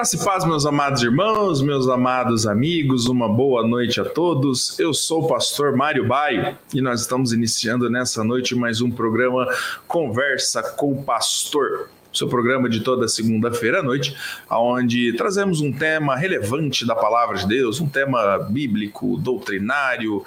Graça e paz, meus amados irmãos, meus amados amigos, uma boa noite a todos. Eu sou o pastor Mário Baio e nós estamos iniciando nessa noite mais um programa Conversa com o Pastor. Seu programa de toda segunda-feira à noite, onde trazemos um tema relevante da palavra de Deus, um tema bíblico, doutrinário,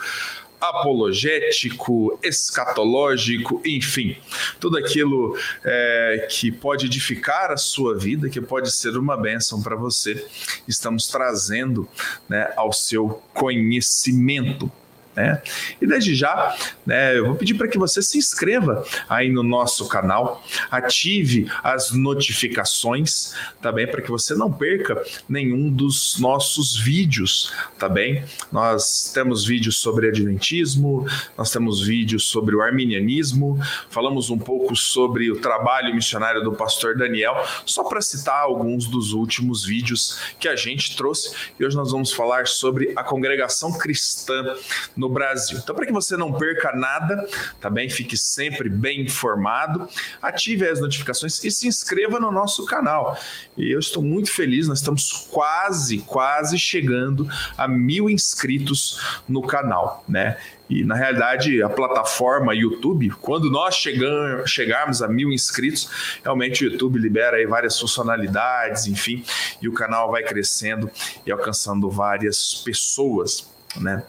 apologético, escatológico, enfim, tudo aquilo é, que pode edificar a sua vida, que pode ser uma bênção para você, estamos trazendo né, ao seu conhecimento. Né? E desde já, né, eu vou pedir para que você se inscreva aí no nosso canal, ative as notificações, tá? Para que você não perca nenhum dos nossos vídeos, tá bem? Nós temos vídeos sobre Adventismo, nós temos vídeos sobre o arminianismo, falamos um pouco sobre o trabalho missionário do pastor Daniel, só para citar alguns dos últimos vídeos que a gente trouxe. E hoje nós vamos falar sobre a congregação cristã no Brasil. Então, para que você não perca nada, tá bem? Fique sempre bem informado, ative as notificações e se inscreva no nosso canal. E eu estou muito feliz, nós estamos quase, quase chegando a mil inscritos no canal, né? E na realidade, a plataforma YouTube, quando nós chegam, chegarmos a mil inscritos, realmente o YouTube libera aí várias funcionalidades, enfim, e o canal vai crescendo e alcançando várias pessoas né?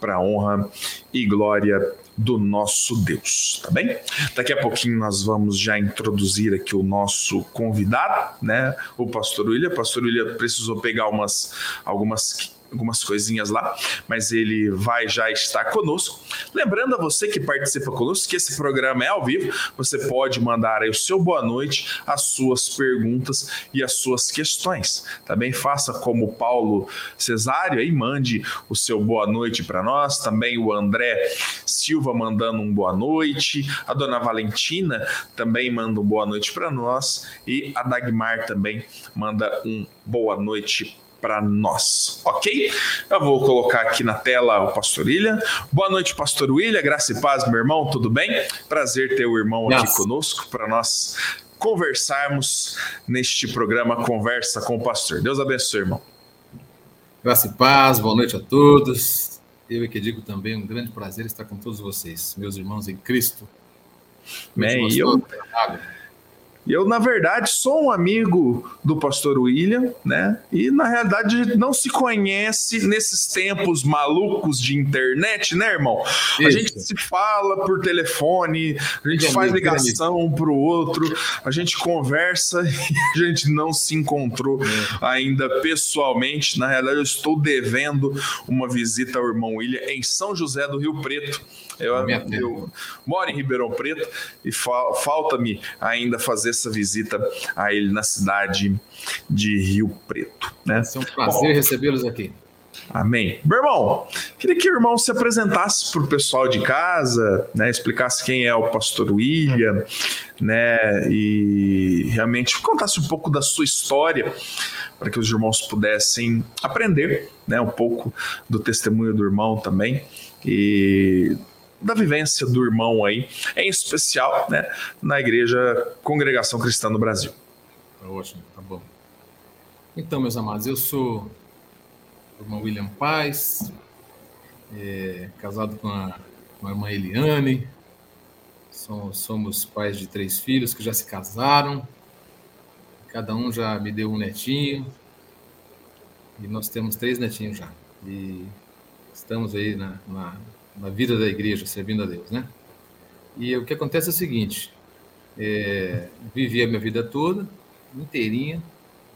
Para honra e glória do nosso Deus, tá bem? Daqui a pouquinho nós vamos já introduzir aqui o nosso convidado, né? O pastor William. O pastor William precisou pegar umas algumas algumas coisinhas lá, mas ele vai já estar conosco. Lembrando a você que participa conosco que esse programa é ao vivo, você pode mandar aí o seu boa noite, as suas perguntas e as suas questões. Também faça como o Paulo Cesário aí, mande o seu boa noite para nós, também o André Silva mandando um boa noite, a dona Valentina também manda um boa noite para nós e a Dagmar também manda um boa noite para nós, ok? Eu vou colocar aqui na tela o Pastor William. Boa noite, Pastor William. Graça e paz, meu irmão, tudo bem? Prazer ter o irmão aqui conosco para nós conversarmos neste programa Conversa com o Pastor. Deus abençoe, irmão. Graça e paz, boa noite a todos. Eu é que digo também, um grande prazer estar com todos vocês, meus irmãos em Cristo. Bem, eu... Eu, na verdade, sou um amigo do pastor William, né? E na realidade não se conhece nesses tempos malucos de internet, né, irmão? Isso. A gente se fala por telefone, a gente faz ligação um para o outro, a gente conversa e a gente não se encontrou é. ainda pessoalmente. Na realidade, eu estou devendo uma visita ao irmão William em São José do Rio Preto eu, eu moro em Ribeirão Preto e fa falta-me ainda fazer essa visita a ele na cidade de Rio Preto. Né? É um prazer recebê-los aqui. Amém. Meu irmão, queria que o irmão se apresentasse para o pessoal de casa, né, explicasse quem é o pastor William, né, e realmente contasse um pouco da sua história, para que os irmãos pudessem aprender né, um pouco do testemunho do irmão também. E da vivência do irmão aí, em especial né, na Igreja Congregação Cristã no Brasil. Tá ótimo, tá bom. Então, meus amados, eu sou o irmão William Paz, é, casado com a, com a irmã Eliane, somos, somos pais de três filhos que já se casaram, cada um já me deu um netinho, e nós temos três netinhos já. E estamos aí na, na na vida da igreja, servindo a Deus, né? E o que acontece é o seguinte: é, vivi a minha vida toda, inteirinha,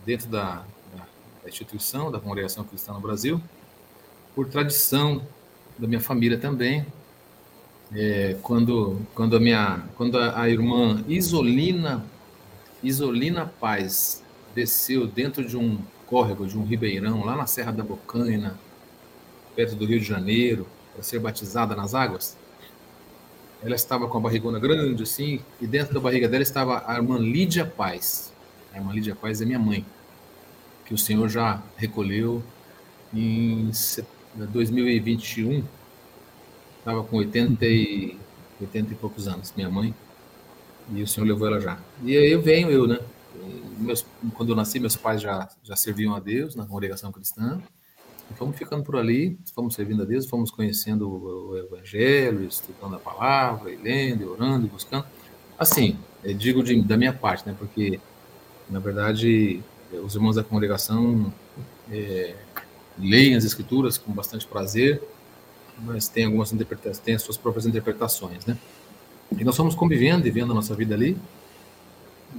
dentro da, da, da, instituição, da congregação cristã no Brasil, por tradição da minha família também. É, quando, quando a minha, quando a, a irmã Isolina, Isolina Paz desceu dentro de um córrego, de um ribeirão, lá na Serra da Bocaina, perto do Rio de Janeiro, para ser batizada nas águas, ela estava com a barrigona grande assim, e dentro da barriga dela estava a irmã Lídia Paz. A irmã Lídia Paz é minha mãe, que o Senhor já recolheu em 2021. Estava com 80 e, 80 e poucos anos, minha mãe, e o Senhor levou ela já. E aí eu venho eu, né? meus, quando eu nasci, meus pais já, já serviam a Deus na congregação cristã. Fomos ficando por ali, fomos servindo a Deus, fomos conhecendo o, o Evangelho, estudando a palavra, e lendo, e orando, e buscando. Assim, digo de, da minha parte, né? Porque, na verdade, os irmãos da congregação é, leem as escrituras com bastante prazer, mas tem algumas interpretações, tem as suas próprias interpretações, né? E nós fomos convivendo e vendo a nossa vida ali.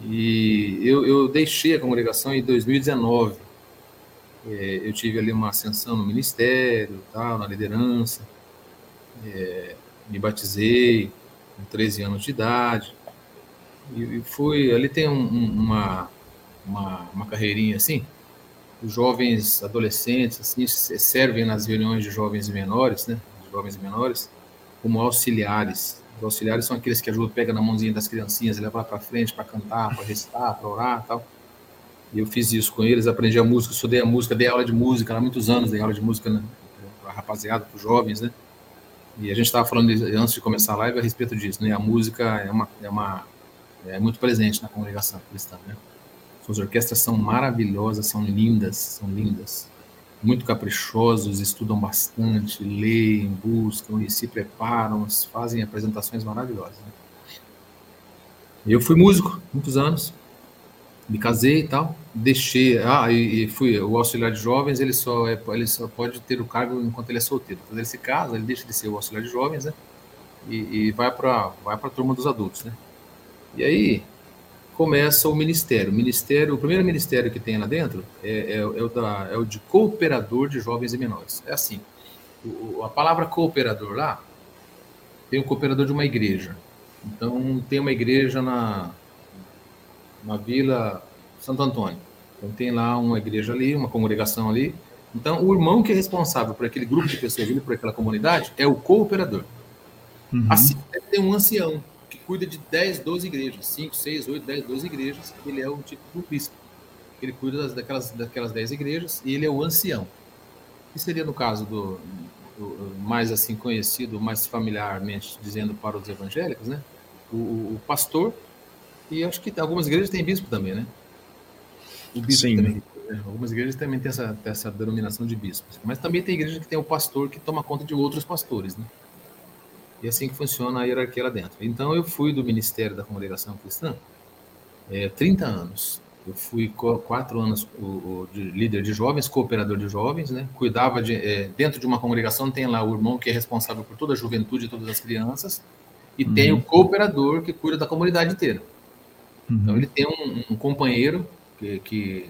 E eu, eu deixei a congregação em 2019. É, eu tive ali uma ascensão no ministério, tal, na liderança. É, me batizei com 13 anos de idade. E, e. Ali tem um, uma, uma, uma carreirinha assim. Os jovens adolescentes assim servem nas reuniões de jovens menores, né? Jovens e menores, como auxiliares os auxiliares são aqueles que ajudam, pega na mãozinha das criancinhas levar para frente para cantar, para recitar, para orar tal. E eu fiz isso com eles, aprendi a música, estudei a música, dei aula de música há muitos anos, dei aula de música né, para rapaziada, para jovens, né? E a gente estava falando antes de começar a live a respeito disso, né? A música é uma, é uma é muito presente na congregação cristã, né? Suas orquestras são maravilhosas, são lindas, são lindas muito caprichosos, estudam bastante, leem, buscam e se preparam, fazem apresentações maravilhosas. Né? Eu fui músico muitos anos, me casei e tal, deixei, ah, e, e, fui o auxiliar de jovens, ele só é, ele só pode ter o cargo enquanto ele é solteiro. Quando ele se casa, ele deixa de ser o auxiliar de jovens, né? E, e vai para vai para turma dos adultos, né? E aí começa o ministério. O ministério, o primeiro ministério que tem lá dentro é, é, é, o, da, é o, de cooperador de jovens e menores. É assim, o, a palavra cooperador lá tem o cooperador de uma igreja. Então tem uma igreja na, na Vila Santo Antônio. Então tem lá uma igreja ali, uma congregação ali. Então o irmão que é responsável por aquele grupo de pessoas ali, por aquela comunidade, é o cooperador. Uhum. Assim, tem um ancião cuida de 10, 12 igrejas, 5, 6, 8, 10, 12 igrejas, ele é o tipo do bispo. Ele cuida daquelas, daquelas 10 igrejas e ele é o ancião. Que seria no caso do, do, mais assim conhecido, mais familiarmente dizendo para os evangélicos, né? O, o, pastor e acho que algumas igrejas têm bispo também, né? O bispo Sim. também. Né? Algumas igrejas também têm essa, essa denominação de bispo. Mas também tem igreja que tem o pastor que toma conta de outros pastores, né? E assim que funciona a hierarquia lá dentro. Então, eu fui do Ministério da Congregação Cristã é, 30 anos. Eu fui quatro anos o, o de líder de jovens, cooperador de jovens, né? Cuidava de é, dentro de uma congregação tem lá o irmão que é responsável por toda a juventude e todas as crianças e uhum. tem o cooperador que cuida da comunidade inteira. Uhum. Então ele tem um, um companheiro que, que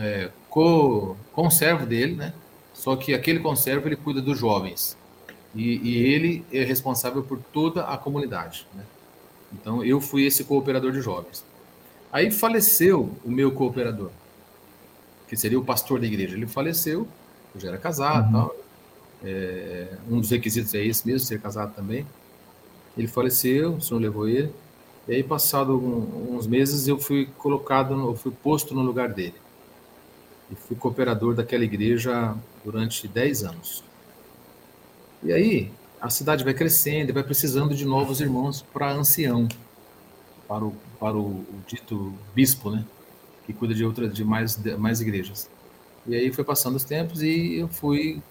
é, co, conservo dele, né? Só que aquele conservo ele cuida dos jovens. E, e, ele é responsável por toda a comunidade. Né? Então, eu fui esse cooperador de jovens. Aí faleceu o meu cooperador, que seria o pastor da igreja. Ele faleceu, eu já era casado, uhum. tal. É, um dos requisitos é esse mesmo, ser casado também. Ele faleceu, o senhor levou ele. E aí, passado uns meses, eu fui colocado, eu fui posto no lugar dele. E fui cooperador daquela igreja durante 10 anos. E aí a cidade vai crescendo e vai precisando de novos irmãos para ancião, para o, para o, dito bispo, né? Que cuida de outras, de mais, de mais igrejas. E aí foi passando os tempos e eu fui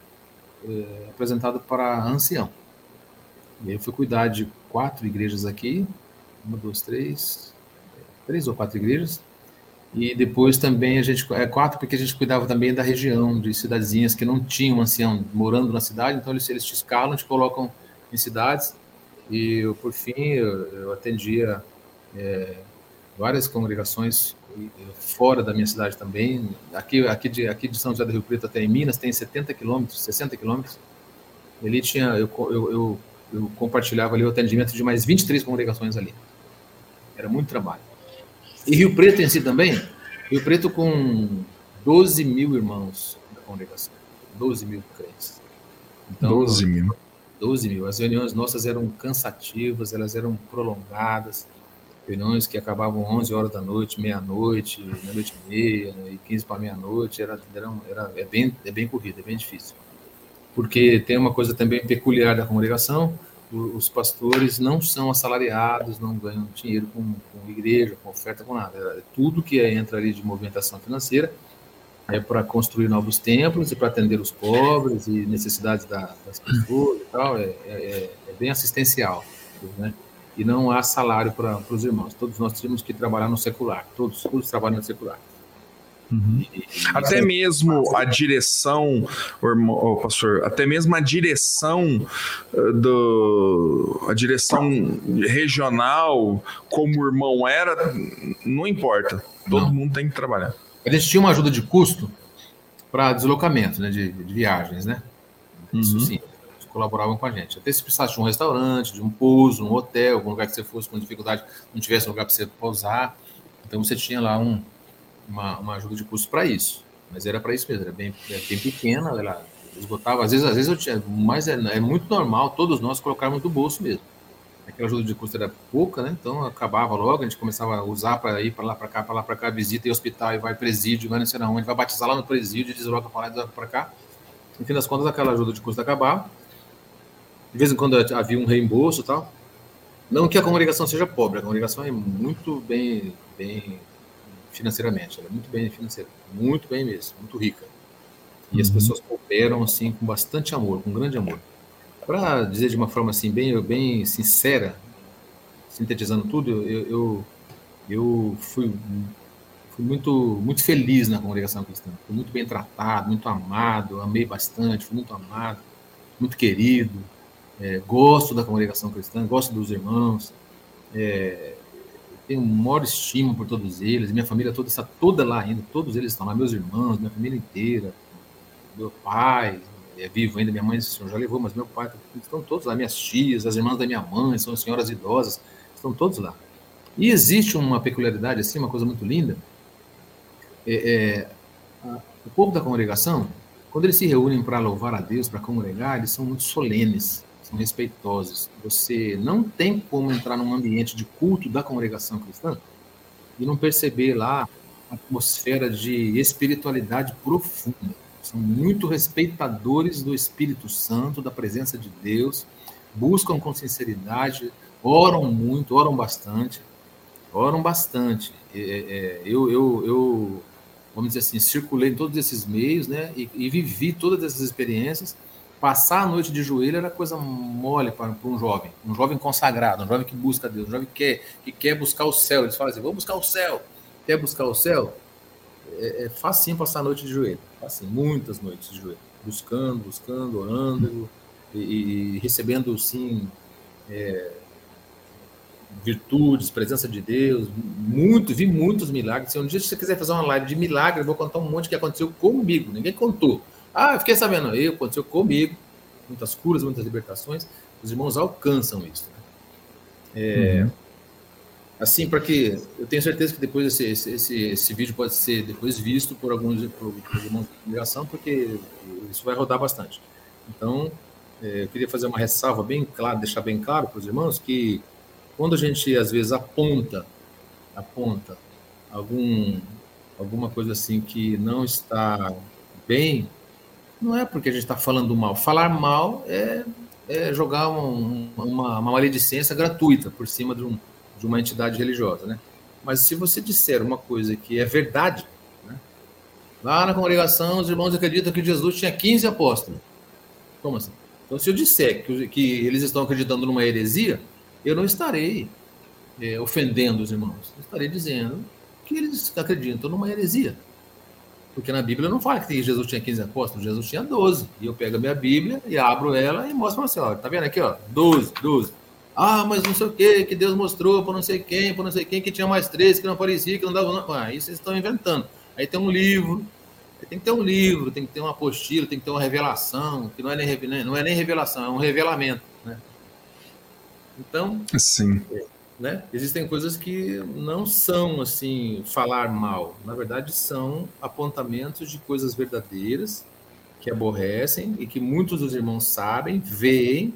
é, apresentado para ancião. E aí eu fui cuidar de quatro igrejas aqui, uma, duas, três, três ou quatro igrejas, e depois também a gente, é quatro, porque a gente cuidava também da região, de cidadezinhas que não tinham ancião morando na cidade, então eles, eles te escalam, te colocam em cidades. E eu, por fim, eu, eu atendia é, várias congregações fora da minha cidade também. Aqui, aqui, de, aqui de São José do Rio Preto até em Minas tem 70 quilômetros, 60 quilômetros. Ali tinha, eu, eu, eu, eu compartilhava ali o atendimento de mais 23 congregações ali. Era muito trabalho. E Rio Preto em si também, Rio Preto com 12 mil irmãos da congregação, 12 mil crentes. Então, 12 mil. 12 mil. As reuniões nossas eram cansativas, elas eram prolongadas, reuniões que acabavam 11 horas da noite, meia-noite, meia-noite e meia, né, e 15 para meia-noite, era, era, era, é, bem, é bem corrido, é bem difícil. Porque tem uma coisa também peculiar da congregação, os pastores não são assalariados, não ganham dinheiro com, com igreja, com oferta, com nada. É tudo que entra ali de movimentação financeira é para construir novos templos e para atender os pobres e necessidades da, das pessoas e tal. É, é, é, é bem assistencial, né? E não há salário para os irmãos. Todos nós temos que trabalhar no secular. Todos, todos trabalham no secular. Uhum. Até mesmo a direção, oh, pastor, até mesmo a direção eh, do a direção regional, como o irmão era, não importa. Todo não. mundo tem que trabalhar. A gente tinha uma ajuda de custo para deslocamento, né, de, de, viagens, né? Isso uhum. sim, eles colaboravam com a gente. Até se precisasse de um restaurante, de um pouso, um hotel, algum lugar que você fosse com dificuldade, não tivesse lugar para você pousar, então você tinha lá um uma, uma ajuda de custo para isso. Mas era para isso mesmo, era bem, era bem pequena, ela esgotava. Às vezes, às vezes eu tinha, mas é, é muito normal todos nós colocarmos do bolso mesmo. Aquela ajuda de custo era pouca, né? Então acabava logo, a gente começava a usar para ir para lá, para cá, para lá, para cá, visita e hospital, e vai presídio, vai não sei onde, vai batizar lá no presídio, desloca para lá, desloca para cá. No fim das contas, aquela ajuda de custo acabava. De vez em quando havia um reembolso e tal. Não que a congregação seja pobre, a congregação é muito bem, bem financeiramente. Ela é muito bem financeira, muito bem mesmo, muito rica. E uhum. as pessoas cooperam assim com bastante amor, com grande amor. Para dizer de uma forma assim bem, bem sincera, sintetizando tudo, eu, eu, eu fui, fui muito, muito feliz na congregação cristã. Fui muito bem tratado, muito amado, amei bastante, fui muito amado, muito querido. É, gosto da congregação cristã, gosto dos irmãos. É, tenho maior estima por todos eles, minha família toda está toda lá ainda, todos eles estão lá, meus irmãos, minha família inteira, meu pai é vivo ainda, minha mãe já levou, mas meu pai, estão todos lá, minhas tias, as irmãs da minha mãe, são senhoras idosas, estão todos lá. E existe uma peculiaridade assim, uma coisa muito linda, é, é, o povo da congregação, quando eles se reúnem para louvar a Deus, para congregar, eles são muito solenes, são respeitosos. Você não tem como entrar num ambiente de culto da congregação cristã e não perceber lá a atmosfera de espiritualidade profunda. São muito respeitadores do Espírito Santo, da presença de Deus, buscam com sinceridade, oram muito, oram bastante, oram bastante. É, é, eu, eu, eu, vamos dizer assim, circulei em todos esses meios, né, e, e vivi todas essas experiências Passar a noite de joelho era coisa mole para, um jovem, um jovem consagrado, um jovem que busca Deus, um jovem que quer, que quer buscar o céu. Eles falam assim: vamos buscar o céu. Quer buscar o céu? É, é facinho passar a noite de joelho, facinho, muitas noites de joelho, buscando, buscando, orando e, e recebendo, sim, é, virtudes, presença de Deus, muito, vi muitos milagres. Se um dia você quiser fazer uma live de milagres, eu vou contar um monte que aconteceu comigo, ninguém contou. Ah, eu fiquei sabendo, eu, aconteceu comigo, muitas curas, muitas libertações, os irmãos alcançam isso. Né? É, uhum. Assim, para que eu tenho certeza que depois esse, esse, esse, esse, vídeo pode ser depois visto por alguns por, por irmãos de comunicação, porque isso vai rodar bastante. Então, é, eu queria fazer uma ressalva bem clara, deixar bem claro para os irmãos que quando a gente às vezes aponta, aponta algum alguma coisa assim que não está bem não é porque a gente está falando mal. Falar mal é, é jogar um, uma, uma maledicência gratuita por cima de, um, de uma entidade religiosa, né? Mas se você disser uma coisa que é verdade, né? lá na congregação os irmãos acreditam que Jesus tinha 15 apóstolos. Como assim? Então, se eu disser que, que eles estão acreditando numa heresia, eu não estarei é, ofendendo os irmãos. Eu estarei dizendo que eles acreditam numa heresia. Porque na Bíblia não fala que Jesus tinha 15 apóstolos, Jesus tinha 12. E eu pego a minha Bíblia e abro ela e mostro assim, ó, tá vendo aqui, ó, 12, 12. Ah, mas não sei o que, que Deus mostrou para não sei quem, para não sei quem, que tinha mais três, que não aparecia, que não dava. Não. Ah, isso vocês estão inventando. Aí tem um livro, tem que ter um livro, tem que ter uma apostila, tem que ter uma revelação, que não é nem, não é nem revelação, é um revelamento. Né? Então, Sim. Né? Existem coisas que não são assim falar mal, na verdade são apontamentos de coisas verdadeiras que aborrecem e que muitos dos irmãos sabem, veem,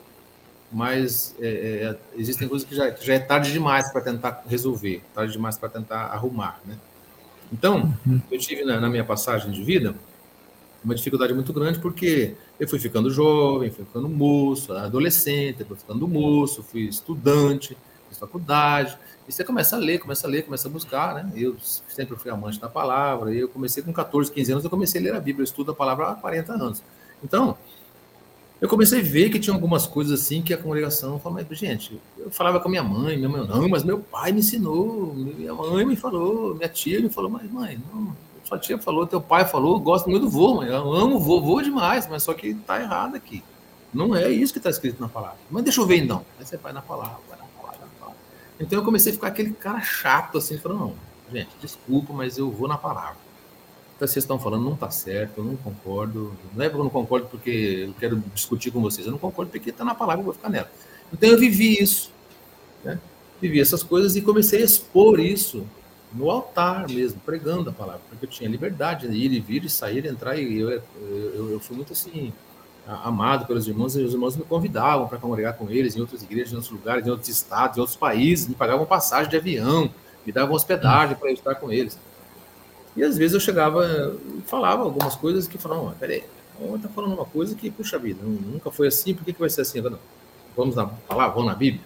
mas é, é, existem coisas que já, que já é tarde demais para tentar resolver, tarde demais para tentar arrumar, né? Então, uhum. eu tive na, na, minha passagem de vida uma dificuldade muito grande, porque eu fui ficando jovem, fui ficando moço, adolescente, fui ficando moço, fui estudante, fiz faculdade, e você começa a ler, começa a ler, começa a buscar, né? Eu sempre fui amante da palavra, eu comecei com 14, 15 anos, eu comecei a ler a Bíblia, eu estudo a palavra há 40 anos. Então, eu comecei a ver que tinha algumas coisas assim que a congregação falava, gente, eu falava com a minha mãe, minha mãe, não, mas meu pai me ensinou, minha mãe me falou, minha tia me falou, mas mãe, não, sua tia falou, teu pai falou, gosto muito do vô, mãe, eu amo vô, vô demais, mas só que tá errado aqui. Não é isso que está escrito na palavra. Mas deixa eu ver então. Aí você vai na palavra, vai na palavra, na palavra. Então eu comecei a ficar aquele cara chato assim, falando, não, gente, desculpa, mas eu vou na palavra que vocês estão falando não está certo, eu não concordo. Não é porque eu não concordo porque eu quero discutir com vocês, eu não concordo porque está na palavra, eu vou ficar nela. Então eu vivi isso, né? vivi essas coisas e comecei a expor isso no altar mesmo, pregando a palavra, porque eu tinha liberdade de ir e vir, e sair, entrar, e eu, eu, eu fui muito assim, amado pelos irmãos, e os irmãos me convidavam para congregar com eles em outras igrejas, em outros lugares, em outros estados, em outros países, me pagavam passagem de avião, me davam hospedagem para eu estar com eles. E às vezes eu chegava e falava algumas coisas que falavam, peraí, está falando uma coisa que, puxa vida, nunca foi assim, por que, que vai ser assim agora? Vamos na vamos na Bíblia.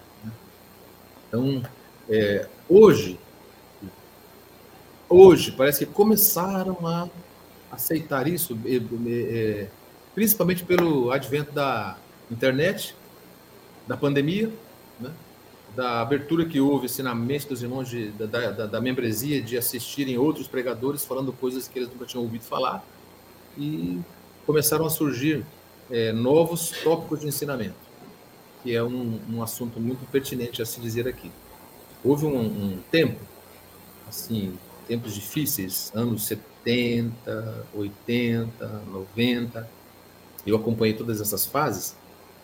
Então, é, hoje, hoje, parece que começaram a aceitar isso, é, principalmente pelo advento da internet, da pandemia, né? da abertura que houve assim, na mente dos irmãos de, da, da, da, membresia de assistirem outros pregadores falando coisas que eles nunca tinham ouvido falar e começaram a surgir é, novos tópicos de ensinamento, que é um, um, assunto muito pertinente a se dizer aqui. Houve um, um tempo, assim, tempos difíceis, anos 70, 80, 90, eu acompanhei todas essas fases,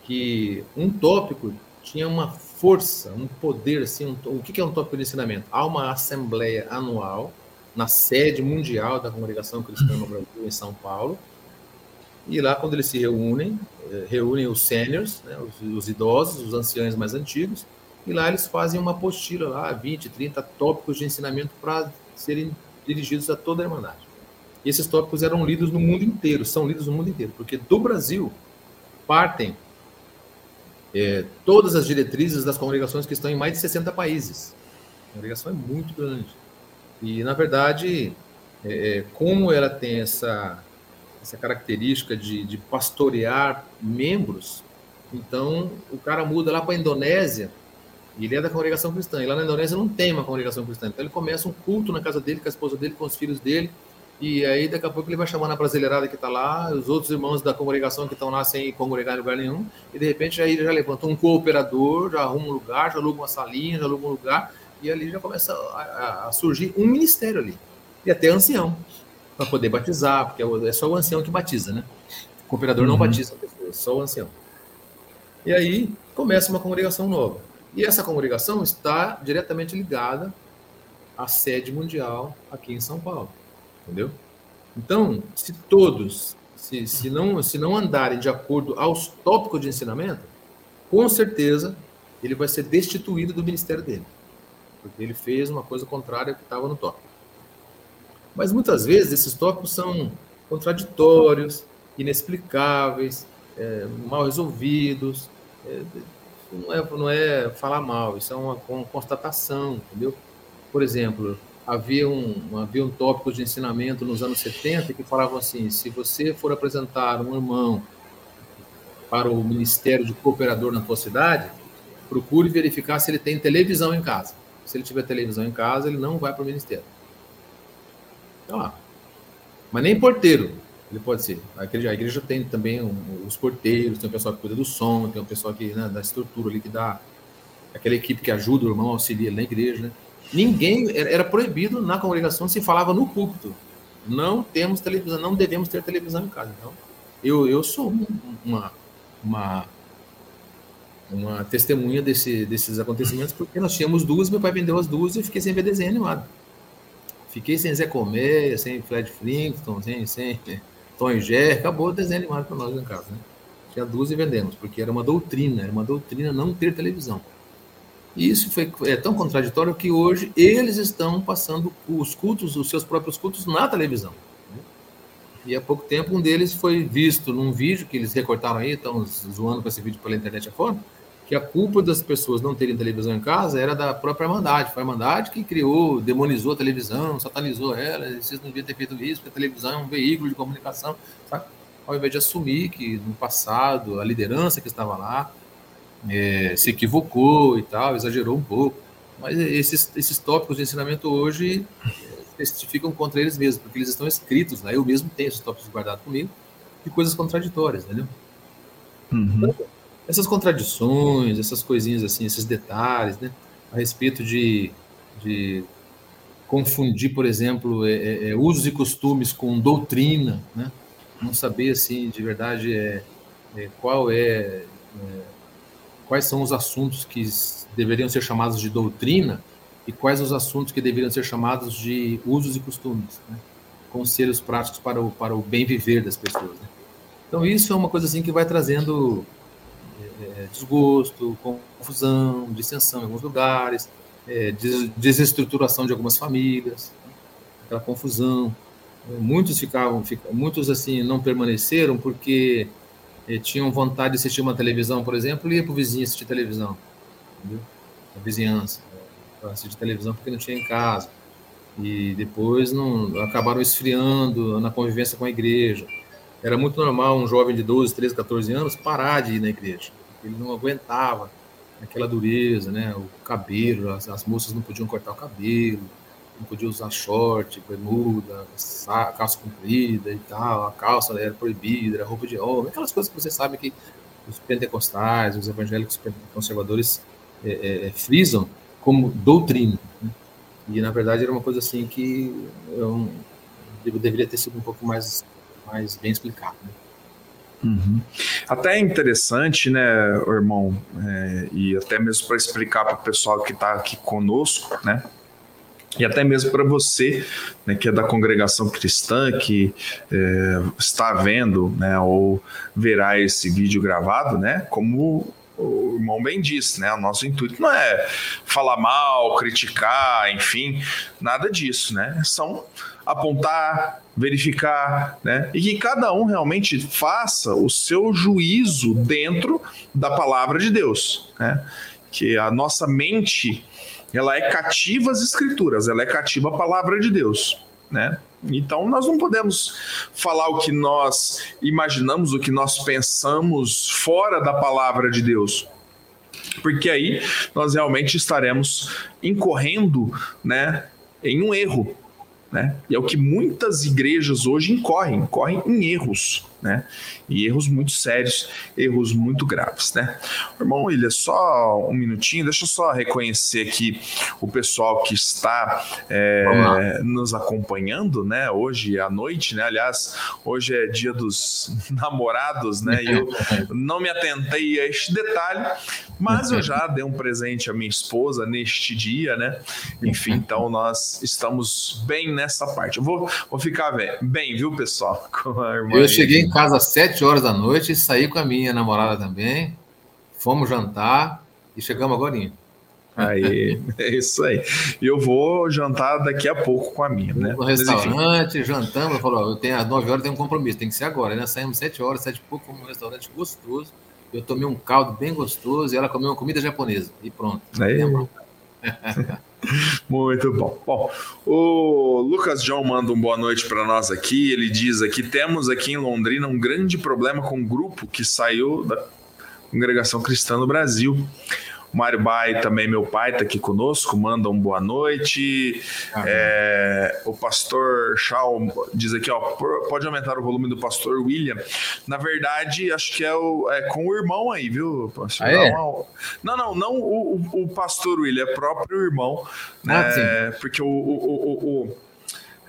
que um tópico tinha uma força, um poder, assim, um, o que é um tópico de ensinamento? Há uma assembleia anual na sede mundial da Congregação Cristã no Brasil, em São Paulo, e lá, quando eles se reúnem, eh, reúnem os seniors, né, os, os, idosos, os anciãos mais antigos, e lá eles fazem uma apostila, lá, 20, 30 tópicos de ensinamento para serem dirigidos a toda a Irmandade. E esses tópicos eram lidos no mundo inteiro, são lidos no mundo inteiro, porque do Brasil partem é, todas as diretrizes das congregações que estão em mais de 60 países. A congregação é muito grande. E, na verdade, é, é, como ela tem essa, essa característica de, de pastorear membros, então o cara muda lá para a Indonésia, e ele é da congregação cristã, e lá na Indonésia não tem uma congregação cristã. Então ele começa um culto na casa dele, com a esposa dele, com os filhos dele, e aí, daqui a pouco, ele vai chamando a brasileirada que está lá, os outros irmãos da congregação que estão lá sem congregar em lugar nenhum, e de repente aí já levanta um cooperador, já arruma um lugar, já aluga uma salinha, já aluga um lugar, e ali já começa a, a surgir um ministério ali. E até ancião, para poder batizar, porque é, é só o ancião que batiza, né? O cooperador uhum. não batiza é só o ancião. E aí começa uma congregação nova. E essa congregação está diretamente ligada à sede mundial aqui em São Paulo entendeu? Então, se todos, se, se, não, se não andarem de acordo aos tópicos de ensinamento, com certeza ele vai ser destituído do ministério dele, porque ele fez uma coisa contrária ao que estava no tópico. Mas muitas vezes esses tópicos são contraditórios, inexplicáveis, é, mal resolvidos. É, não, é, não é falar mal, isso é uma, uma constatação, entendeu? Por exemplo, havia um, havia um tópico de ensinamento nos anos 70 que falavam assim: se você for apresentar um irmão para o Ministério de Cooperador na tua cidade, procure verificar se ele tem televisão em casa. Se ele tiver televisão em casa, ele não vai para o Ministério. Então. Mas nem porteiro ele pode ser. A igreja, a igreja tem também um, os porteiros, tem o pessoal que cuida do som, tem o pessoal que, né, da estrutura ali que dá. Aquela equipe que ajuda o irmão, auxilia na igreja, né? Ninguém era proibido na congregação se falava no púlpito. Não temos televisão, não devemos ter televisão em casa. Então, eu, eu sou uma, uma, uma testemunha desse, desses acontecimentos, porque nós tínhamos duas, meu pai vendeu as duas e eu fiquei sem ver desenho animado. Fiquei sem Zé Coméia, sem Fred Flintstone, sem, sem Tom e Jerry, acabou o desenho animado para nós em casa. Né? Tinha duas e vendemos, porque era uma doutrina, era uma doutrina não ter televisão. Isso foi, é tão contraditório que hoje eles estão passando os cultos, os seus próprios cultos na televisão. E há pouco tempo um deles foi visto num vídeo que eles recortaram aí, estão zoando com esse vídeo pela internet afora, que a culpa das pessoas não terem televisão em casa era da própria Irmandade. Foi a Irmandade que criou, demonizou a televisão, satanizou ela, vocês não deviam ter feito isso, porque a televisão é um veículo de comunicação, sabe? Ao invés de assumir que no passado a liderança que estava lá é, se equivocou e tal, exagerou um pouco. Mas esses, esses tópicos de ensinamento hoje testificam contra eles mesmos, porque eles estão escritos lá. Eu mesmo tenho esses tópicos guardados comigo de coisas contraditórias, entendeu? Uhum. Então, essas contradições, essas coisinhas assim, esses detalhes, né? A respeito de, de confundir, por exemplo, é, é, é usos e costumes com doutrina, né? Não saber assim de verdade é, é qual é, é quais são os assuntos que deveriam ser chamados de doutrina e quais os assuntos que deveriam ser chamados de usos e costumes, né? conselhos práticos para o, para o bem viver das pessoas. Né? Então isso é uma coisa assim que vai trazendo é, desgosto, confusão, dissensão em alguns lugares, é, desestruturação de algumas famílias, né? aquela confusão. Muitos ficavam, muitos assim não permaneceram porque é, tinham vontade de assistir uma televisão, por exemplo, e ia para o vizinho assistir televisão, entendeu? a vizinhança para assistir televisão porque não tinha em casa. E depois não acabaram esfriando na convivência com a igreja. Era muito normal um jovem de 12, 13, 14 anos parar de ir na igreja. Ele não aguentava aquela dureza, né? O cabelo, as, as moças não podiam cortar o cabelo, não podiam usar short, bermuda, calça comprida e tal, a calça era proibida, era roupa de homem, aquelas coisas que você sabe que os pentecostais, os evangélicos conservadores é, é, é frisam como doutrina. Né? E, na verdade, era uma coisa assim que eu, eu deveria ter sido um pouco mais, mais bem explicado. Né? Uhum. Até é interessante, né, irmão, é, e até mesmo para explicar para o pessoal que está aqui conosco, né, e até mesmo para você, né, que é da congregação cristã, que é, está vendo, né, ou verá esse vídeo gravado, né, como o irmão bem disse, né? O nosso intuito não é falar mal, criticar, enfim, nada disso, né? São apontar, verificar, né? E que cada um realmente faça o seu juízo dentro da palavra de Deus, né? Que a nossa mente ela é cativa às escrituras, ela é cativa à palavra de Deus, né? Então nós não podemos falar o que nós imaginamos, o que nós pensamos fora da palavra de Deus. Porque aí nós realmente estaremos incorrendo, né, em um erro, né? E é o que muitas igrejas hoje incorrem, incorrem em erros né? E erros muito sérios, erros muito graves, né? Irmão William, só um minutinho, deixa eu só reconhecer aqui o pessoal que está é, nos acompanhando, né? Hoje à noite, né? Aliás, hoje é dia dos namorados, né? E eu não me atentei a este detalhe, mas eu já dei um presente à minha esposa neste dia, né? Enfim, então nós estamos bem nessa parte. Eu vou, vou ficar bem, bem, viu, pessoal? Com a irmã eu cheguei casa às 7 horas da noite saí com a minha namorada também. Fomos jantar e chegamos agora. Aí, é isso aí. E eu vou jantar daqui a pouco com a minha, né? No restaurante, jantamos, falou, eu tenho às 9 horas tenho um compromisso, tem que ser agora, né? Saímos 7 horas, 7 e pouco, fomos num restaurante gostoso. Eu tomei um caldo bem gostoso e ela comeu uma comida japonesa. E pronto. Aí. Muito bom. Bom, o Lucas John manda um boa noite para nós aqui. Ele diz aqui: temos aqui em Londrina um grande problema com um grupo que saiu da congregação cristã no Brasil. Mário Bai, também meu pai, está aqui conosco, manda um boa noite. É, o pastor Shaw diz aqui, ó, pode aumentar o volume do pastor William. Na verdade, acho que é, o, é com o irmão aí, viu, pastor? Ah, é? Não, não, não o, o, pastor William, é próprio irmão. Né? Ah, porque o, o, o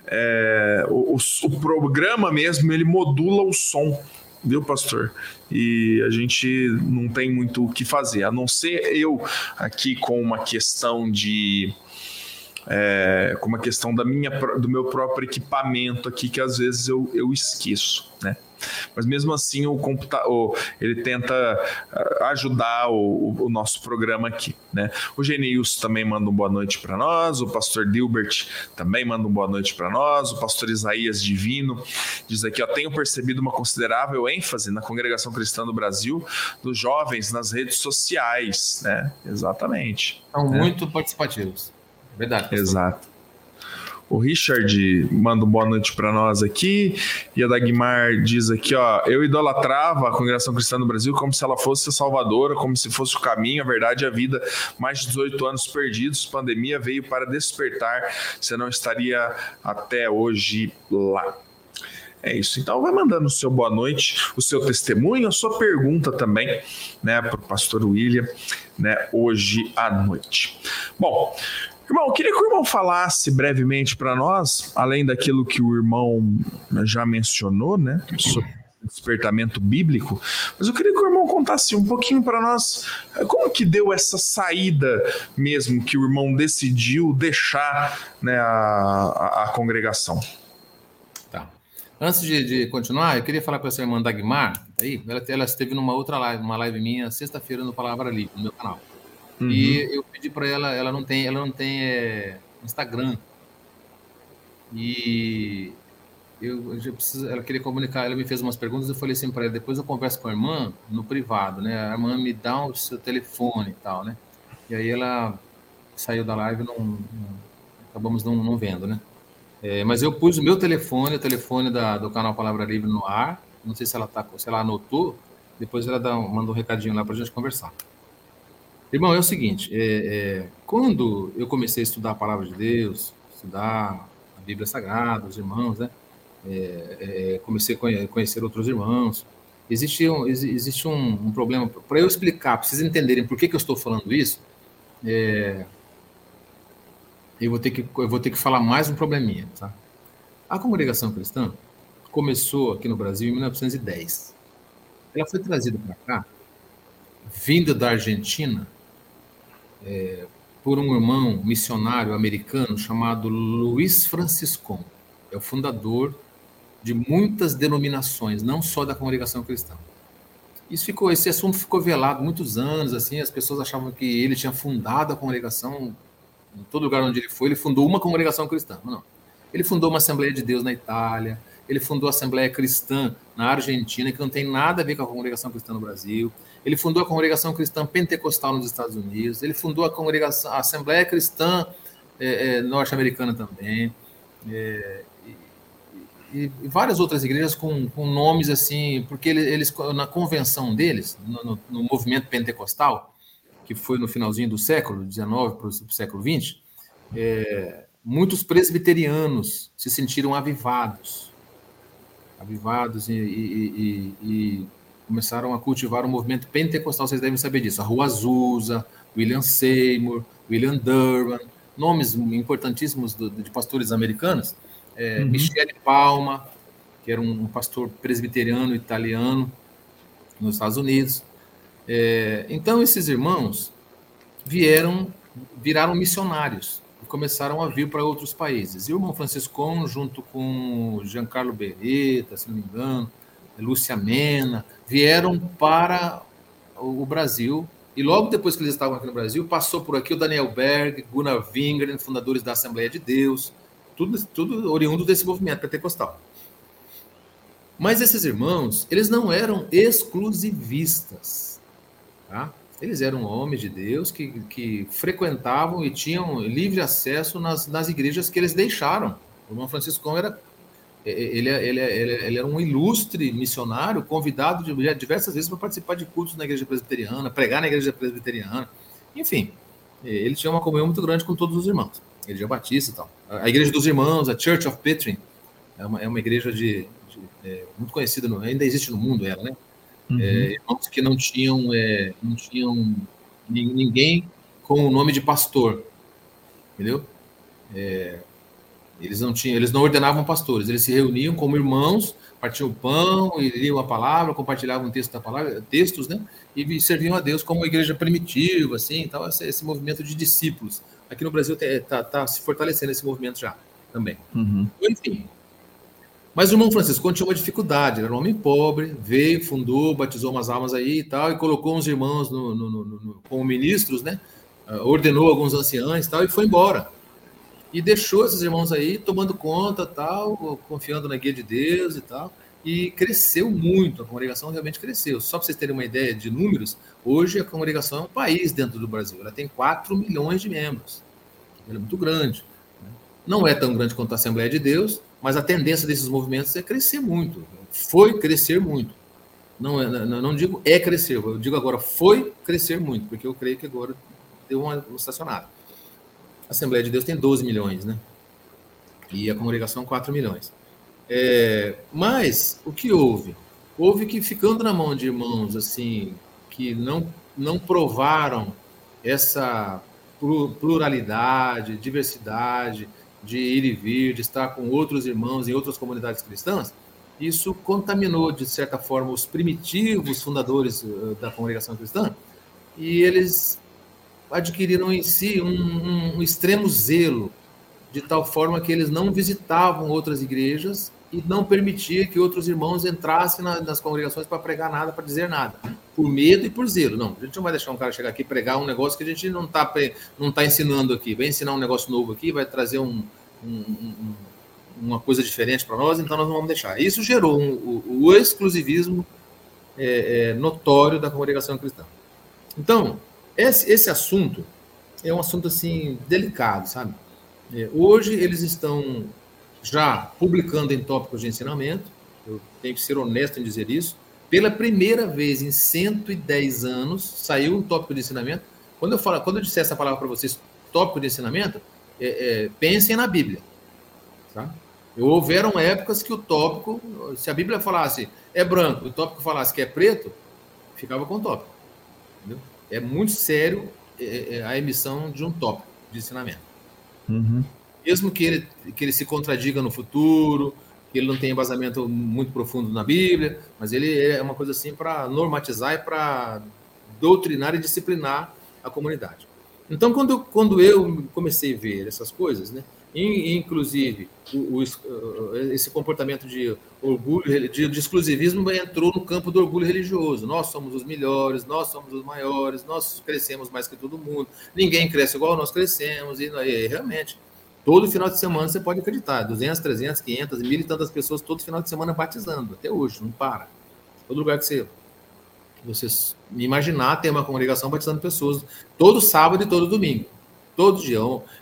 é, o, o, programa mesmo ele modula o som viu, pastor? E a gente não tem muito o que fazer, a não ser eu aqui com uma questão de é, com uma questão da minha, do meu próprio equipamento aqui, que às vezes eu, eu esqueço, né? Mas mesmo assim o computador ele tenta ah, ajudar o, o, nosso programa aqui, né? O Genius também manda um boa noite para nós, o pastor Dilbert também manda um boa noite para nós, o pastor Isaías Divino diz aqui, ó, tenho percebido uma considerável ênfase na congregação cristã do Brasil dos jovens nas redes sociais, né? Exatamente. São né? muito participativos. Verdade. Pastor. Exato. O Richard manda um boa noite para nós aqui. E a Dagmar diz aqui, ó, eu idolatrava a congregação cristã do Brasil como se ela fosse a salvadora, como se fosse o caminho, a verdade e a vida. Mais de 18 anos perdidos, pandemia veio para despertar, você não estaria até hoje lá. É isso. Então vai mandando o seu boa noite, o seu testemunho, a sua pergunta também, né, para o pastor William, né, hoje à noite. Bom, Irmão, eu queria que o irmão falasse brevemente para nós, além daquilo que o irmão já mencionou, né, sobre despertamento bíblico, mas eu queria que o irmão contasse um pouquinho para nós eh, como que deu essa saída mesmo que o irmão decidiu deixar né, a, a, a congregação. Tá. Antes de, de, continuar, eu queria falar com essa irmã Dagmar, aí, ela, ela esteve numa outra live, uma live minha, sexta-feira no Palavra Livre, no meu canal. Uhum. E eu pedi para ela, ela não tem, ela não tem é, Instagram. E eu, eu preciso, ela queria comunicar, ela me fez umas perguntas, eu falei assim para ela, depois eu converso com a irmã no privado, né? A irmã me dá o seu telefone e tal, né? E aí ela saiu da live, não, não acabamos não, não vendo, né? É, mas eu pus o meu telefone, o telefone da, do canal Palavra Livre no ar. Não sei se ela tá, se ela anotou. Depois ela dá, manda um recadinho lá para a gente conversar. Irmão, é o seguinte: é, é, quando eu comecei a estudar a palavra de Deus, estudar a Bíblia Sagrada, os irmãos, né? É, é comecei a conhecer outros irmãos. Existe um, existe um, um problema. Para eu explicar, para vocês entenderem por que, que eu estou falando isso, é, eu, vou ter que, eu vou ter que falar mais um probleminha. Tá? A congregação cristã começou aqui no Brasil em 1910. Ela foi trazida para cá, vinda da Argentina, é, por um irmão missionário americano chamado Luiz Franciscon. É o fundador de muitas denominações, não só da congregação cristã. Isso ficou, esse assunto ficou velado muitos anos, assim, as pessoas achavam que ele tinha fundado a congregação em todo lugar onde ele foi, ele fundou uma congregação cristã. Não. Ele fundou uma Assembleia de Deus na Itália, ele fundou a Assembleia Cristã na Argentina, que não tem nada a ver com a congregação cristã no Brasil. Ele fundou a Congregação Cristã Pentecostal nos Estados Unidos. Ele fundou a Congregação, a Assembleia Cristã é, é, norte-americana também. É, e, e, várias outras igrejas com, com nomes assim, porque eles, na convenção deles, no, no, no, movimento pentecostal, que foi no finalzinho do século XIX para o século XX, é, muitos presbiterianos se sentiram avivados, avivados e, e, e começaram a cultivar o movimento pentecostal, vocês devem saber disso. A Rua Azusa, William Seymour, William Durban, nomes importantíssimos do, de pastores americanos. É, uhum. Michele Palma, que era um, um, pastor presbiteriano italiano nos Estados Unidos. É, então, esses irmãos vieram, viraram missionários e começaram a vir para outros países. E o irmão Franciscon, junto com Giancarlo Beretta, se não me engano, Lúcia Mena, vieram para o Brasil. E logo depois que eles estavam aqui no Brasil, passou por aqui o Daniel Berg, Gunnar Wingren, fundadores da Assembleia de Deus, tudo, tudo oriundo desse movimento pentecostal. Mas esses irmãos, eles não eram exclusivistas. Tá? Eles eram homens de Deus que, que frequentavam e tinham livre acesso nas, nas igrejas que eles deixaram. O irmão Francisco era ele, ele, ele, ele era um ilustre missionário, convidado de, diversas vezes para participar de cultos na igreja presbiteriana, pregar na igreja presbiteriana. Enfim, ele tinha uma comunhão muito grande com todos os irmãos. Igreja Batista e tal. A Igreja dos Irmãos, a Church of Petrin, é uma, é uma igreja de, de é, muito conhecida, no, ainda existe no mundo ela, né? Uhum. É, irmãos que não tinham, é, não tinham ninguém com o nome de pastor, entendeu? É, eles não tinham, eles não ordenavam pastores, eles se reuniam como irmãos, partiam o pão, e liam a palavra, compartilhavam texto da palavra, textos, né? E serviam a Deus como uma igreja primitiva, assim, então esse, esse movimento de discípulos. Aqui no Brasil está tá se fortalecendo esse movimento já também. Uhum. Enfim. Mas o irmão Francisco, tinha uma dificuldade, ele era um homem pobre, veio, fundou, batizou umas almas aí e tal, e colocou uns irmãos no, no, no, como ministros, né? Uh, ordenou alguns anciãos e tal, e foi embora. E deixou esses irmãos aí tomando conta, tal, confiando na guia de Deus e tal e cresceu muito, a congregação realmente cresceu. Só para vocês terem uma ideia de números, hoje a congregação é um país dentro do Brasil, ela tem 4 milhões de membros, ela é muito grande. Né? Não é tão grande quanto a Assembleia de Deus, mas a tendência desses movimentos é crescer muito, foi crescer muito. Não, é, não, não digo é crescer, eu digo agora foi crescer muito, porque eu creio que agora deu uma, estacionada. A Assembleia de Deus tem 12 milhões, né? E a congregação 4 milhões. É, mas o que houve? Houve que ficando na mão de irmãos assim que não não provaram essa pluralidade, diversidade de ir e vir, de estar com outros irmãos em outras comunidades cristãs, isso contaminou de certa forma os primitivos fundadores eh, da congregação cristã e eles adquiriram em si um, um, extremo zelo de tal forma que eles não visitavam outras igrejas e não permitia que outros irmãos entrassem na, nas congregações para pregar nada, para dizer nada, por medo e por zelo. Não, a gente não vai deixar um cara chegar aqui e pregar um negócio que a gente não está não tá ensinando aqui. Vai ensinar um negócio novo aqui, vai trazer um, um, um, uma coisa diferente para nós, então nós não vamos deixar. Isso gerou o, o, exclusivismo é, é, notório da congregação cristã. Então, esse, esse assunto é um assunto assim delicado, sabe? É, hoje eles estão já publicando em tópicos de ensinamento, eu tenho que ser honesto em dizer isso, pela primeira vez em 110 anos saiu um tópico de ensinamento. Quando eu falo, quando eu disser essa palavra para vocês, tópico de ensinamento, é, é, pensem na Bíblia. Tá? Houveram épocas que o tópico, se a Bíblia falasse é branco, o tópico falasse que é preto, ficava com o tópico. Entendeu? É muito sério é, é, a emissão de um tópico de ensinamento. Uhum mesmo que ele, que ele se contradiga no futuro, que ele não tenha embasamento muito profundo na Bíblia, mas ele é uma coisa assim para normatizar e para doutrinar e disciplinar a comunidade. Então, quando, quando eu comecei a ver essas coisas, né, inclusive o, o, esse comportamento de orgulho, de, de, exclusivismo entrou no campo do orgulho religioso. Nós somos os melhores, nós somos os maiores, nós crescemos mais que todo mundo, ninguém cresce igual nós crescemos, e, e realmente Todo final de semana você pode acreditar, 200, 300, 500, mil e tantas pessoas todo final de semana batizando, até hoje, não para. Todo lugar que você, que você imaginar tem uma congregação batizando pessoas, todo sábado e todo domingo. Todo dia.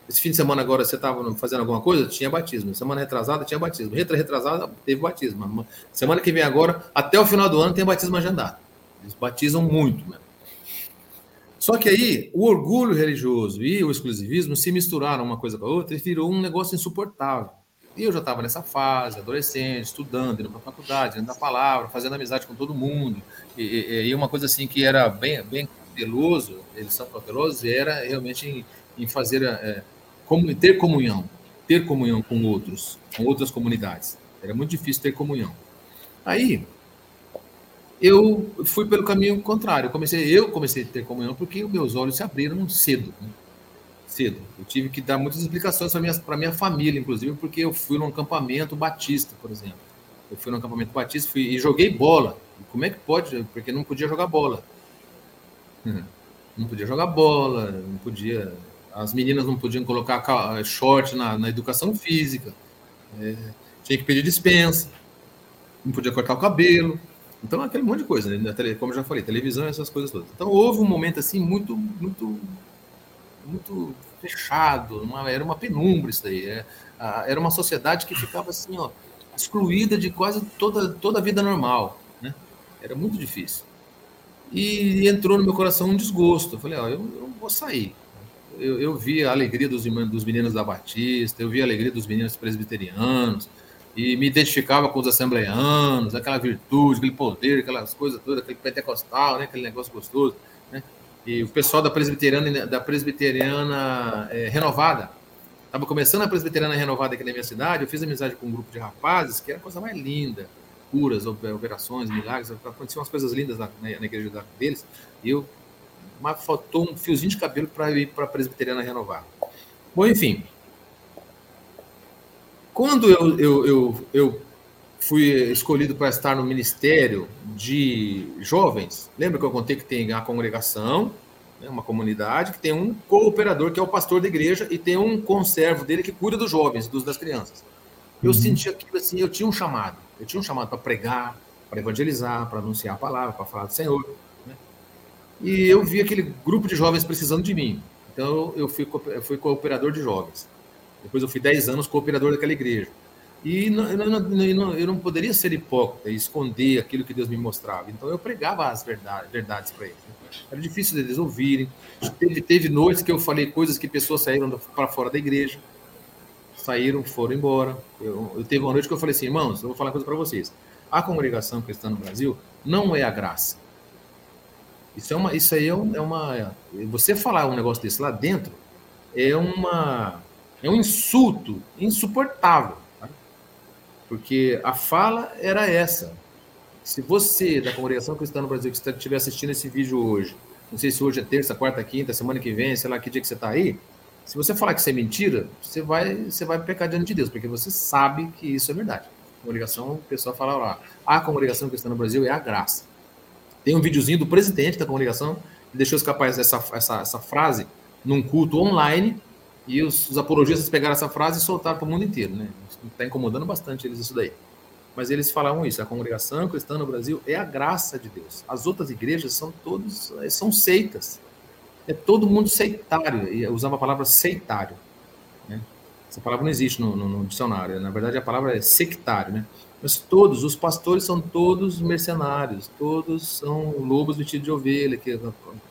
Esse fim de semana agora você estava fazendo alguma coisa? Tinha batismo. Semana retrasada tinha batismo. Retra retrasada teve batismo. Semana que vem agora, até o final do ano, tem batismo agendado. Eles batizam muito mesmo. Só que aí o orgulho religioso e o exclusivismo se misturaram uma coisa com a outra e virou um negócio insuportável. E eu já estava nessa fase, adolescente, estudando, indo para a faculdade, indo da palavra, fazendo amizade com todo mundo. E, e, e, uma coisa assim que era bem, bem cauteloso, eles são cautelosos, era realmente em, fazer, é, como, ter comunhão, ter comunhão com outros, com outras comunidades. Era muito difícil ter comunhão. Aí, eu fui pelo caminho contrário. Eu comecei, eu comecei a ter comunhão porque meus olhos se abriram cedo. Né? Cedo. Eu tive que dar muitas explicações para minha, minha família, inclusive, porque eu fui num acampamento batista, por exemplo. Eu fui num acampamento batista fui, e joguei bola. Como é que pode? Porque não podia jogar bola. Não podia jogar bola, não podia. As meninas não podiam colocar short na, na educação física. É, tinha que pedir dispensa. Não podia cortar o cabelo. Então, aquele monte de coisa, né? como eu já falei, televisão, essas coisas todas. Então, houve um momento assim muito, muito, muito fechado, uma, era uma penumbra isso daí. É, era uma sociedade que ficava assim, ó, excluída de quase toda, toda a vida normal, né? Era muito difícil. E entrou no meu coração um desgosto. Eu falei, ó, eu, eu vou sair. Eu, eu vi a alegria dos, dos meninos da Batista, eu vi a alegria dos meninos presbiterianos, e me identificava com os assembleianos, aquela virtude, aquele poder, aquelas coisas todas, aquele pentecostal, né, aquele negócio gostoso. Né? E o pessoal da presbiteriana, da presbiteriana é, renovada, estava começando a presbiteriana renovada aqui na minha cidade, eu fiz amizade com um grupo de rapazes que era a coisa mais linda, curas, operações, milagres, aconteciam umas coisas lindas na, na, na igreja deles, e eu mas faltou um fiozinho de cabelo para ir para a presbiteriana renovada. Bom, enfim. Quando eu, eu, eu, eu fui escolhido para estar no ministério de jovens, lembra que eu contei que tem a congregação, né, uma comunidade, que tem um cooperador, que é o pastor da igreja, e tem um conservo dele que cuida dos jovens, dos, das crianças. Eu uhum. senti aquilo assim, eu tinha um chamado. Eu tinha um chamado para pregar, para evangelizar, para anunciar a palavra, para falar do Senhor. Né? E eu vi aquele grupo de jovens precisando de mim. Então eu fui, eu fui cooperador de jovens. Depois eu fui 10 anos cooperador daquela igreja. E não, eu, não, eu, não, poderia ser hipócrita e esconder aquilo que Deus me mostrava. Então eu pregava as verdades, verdades para eles. Era difícil deles ouvirem. Teve, teve noites que eu falei coisas que pessoas saíram para fora da igreja. Saíram, foram embora. Eu, eu teve uma noite que eu falei assim, irmãos, eu vou falar uma coisa para vocês. A congregação cristã no Brasil não é a graça. Isso, é uma, isso aí é, um, é uma. Você falar um negócio desse lá dentro é uma é um insulto insuportável. Tá? Porque a fala era essa. Se você, da congregação cristã no Brasil, que estiver assistindo esse vídeo hoje, não sei se hoje é terça, quarta, quinta, semana que vem, sei lá que dia que você está aí, se você falar que isso é mentira, você vai, você vai pecar diante de Deus, porque você sabe que isso é verdade. A congregação, o pessoal fala lá, a congregação cristã no Brasil é a graça. Tem um videozinho do presidente da congregação, que deixou escapar essa, essa, essa frase num culto online, e os, os apologistas pegaram essa frase e soltaram para o mundo inteiro, né? Está incomodando bastante eles isso daí. Mas eles falavam isso: a congregação cristã no Brasil é a graça de Deus. As outras igrejas são todos são seitas. É todo mundo seitário. E usava a palavra seitário. Né? Essa palavra não existe no, no, no, dicionário. Na verdade, a palavra é sectário, né? Mas todos, os pastores são todos mercenários, todos são lobos vestidos de ovelha, que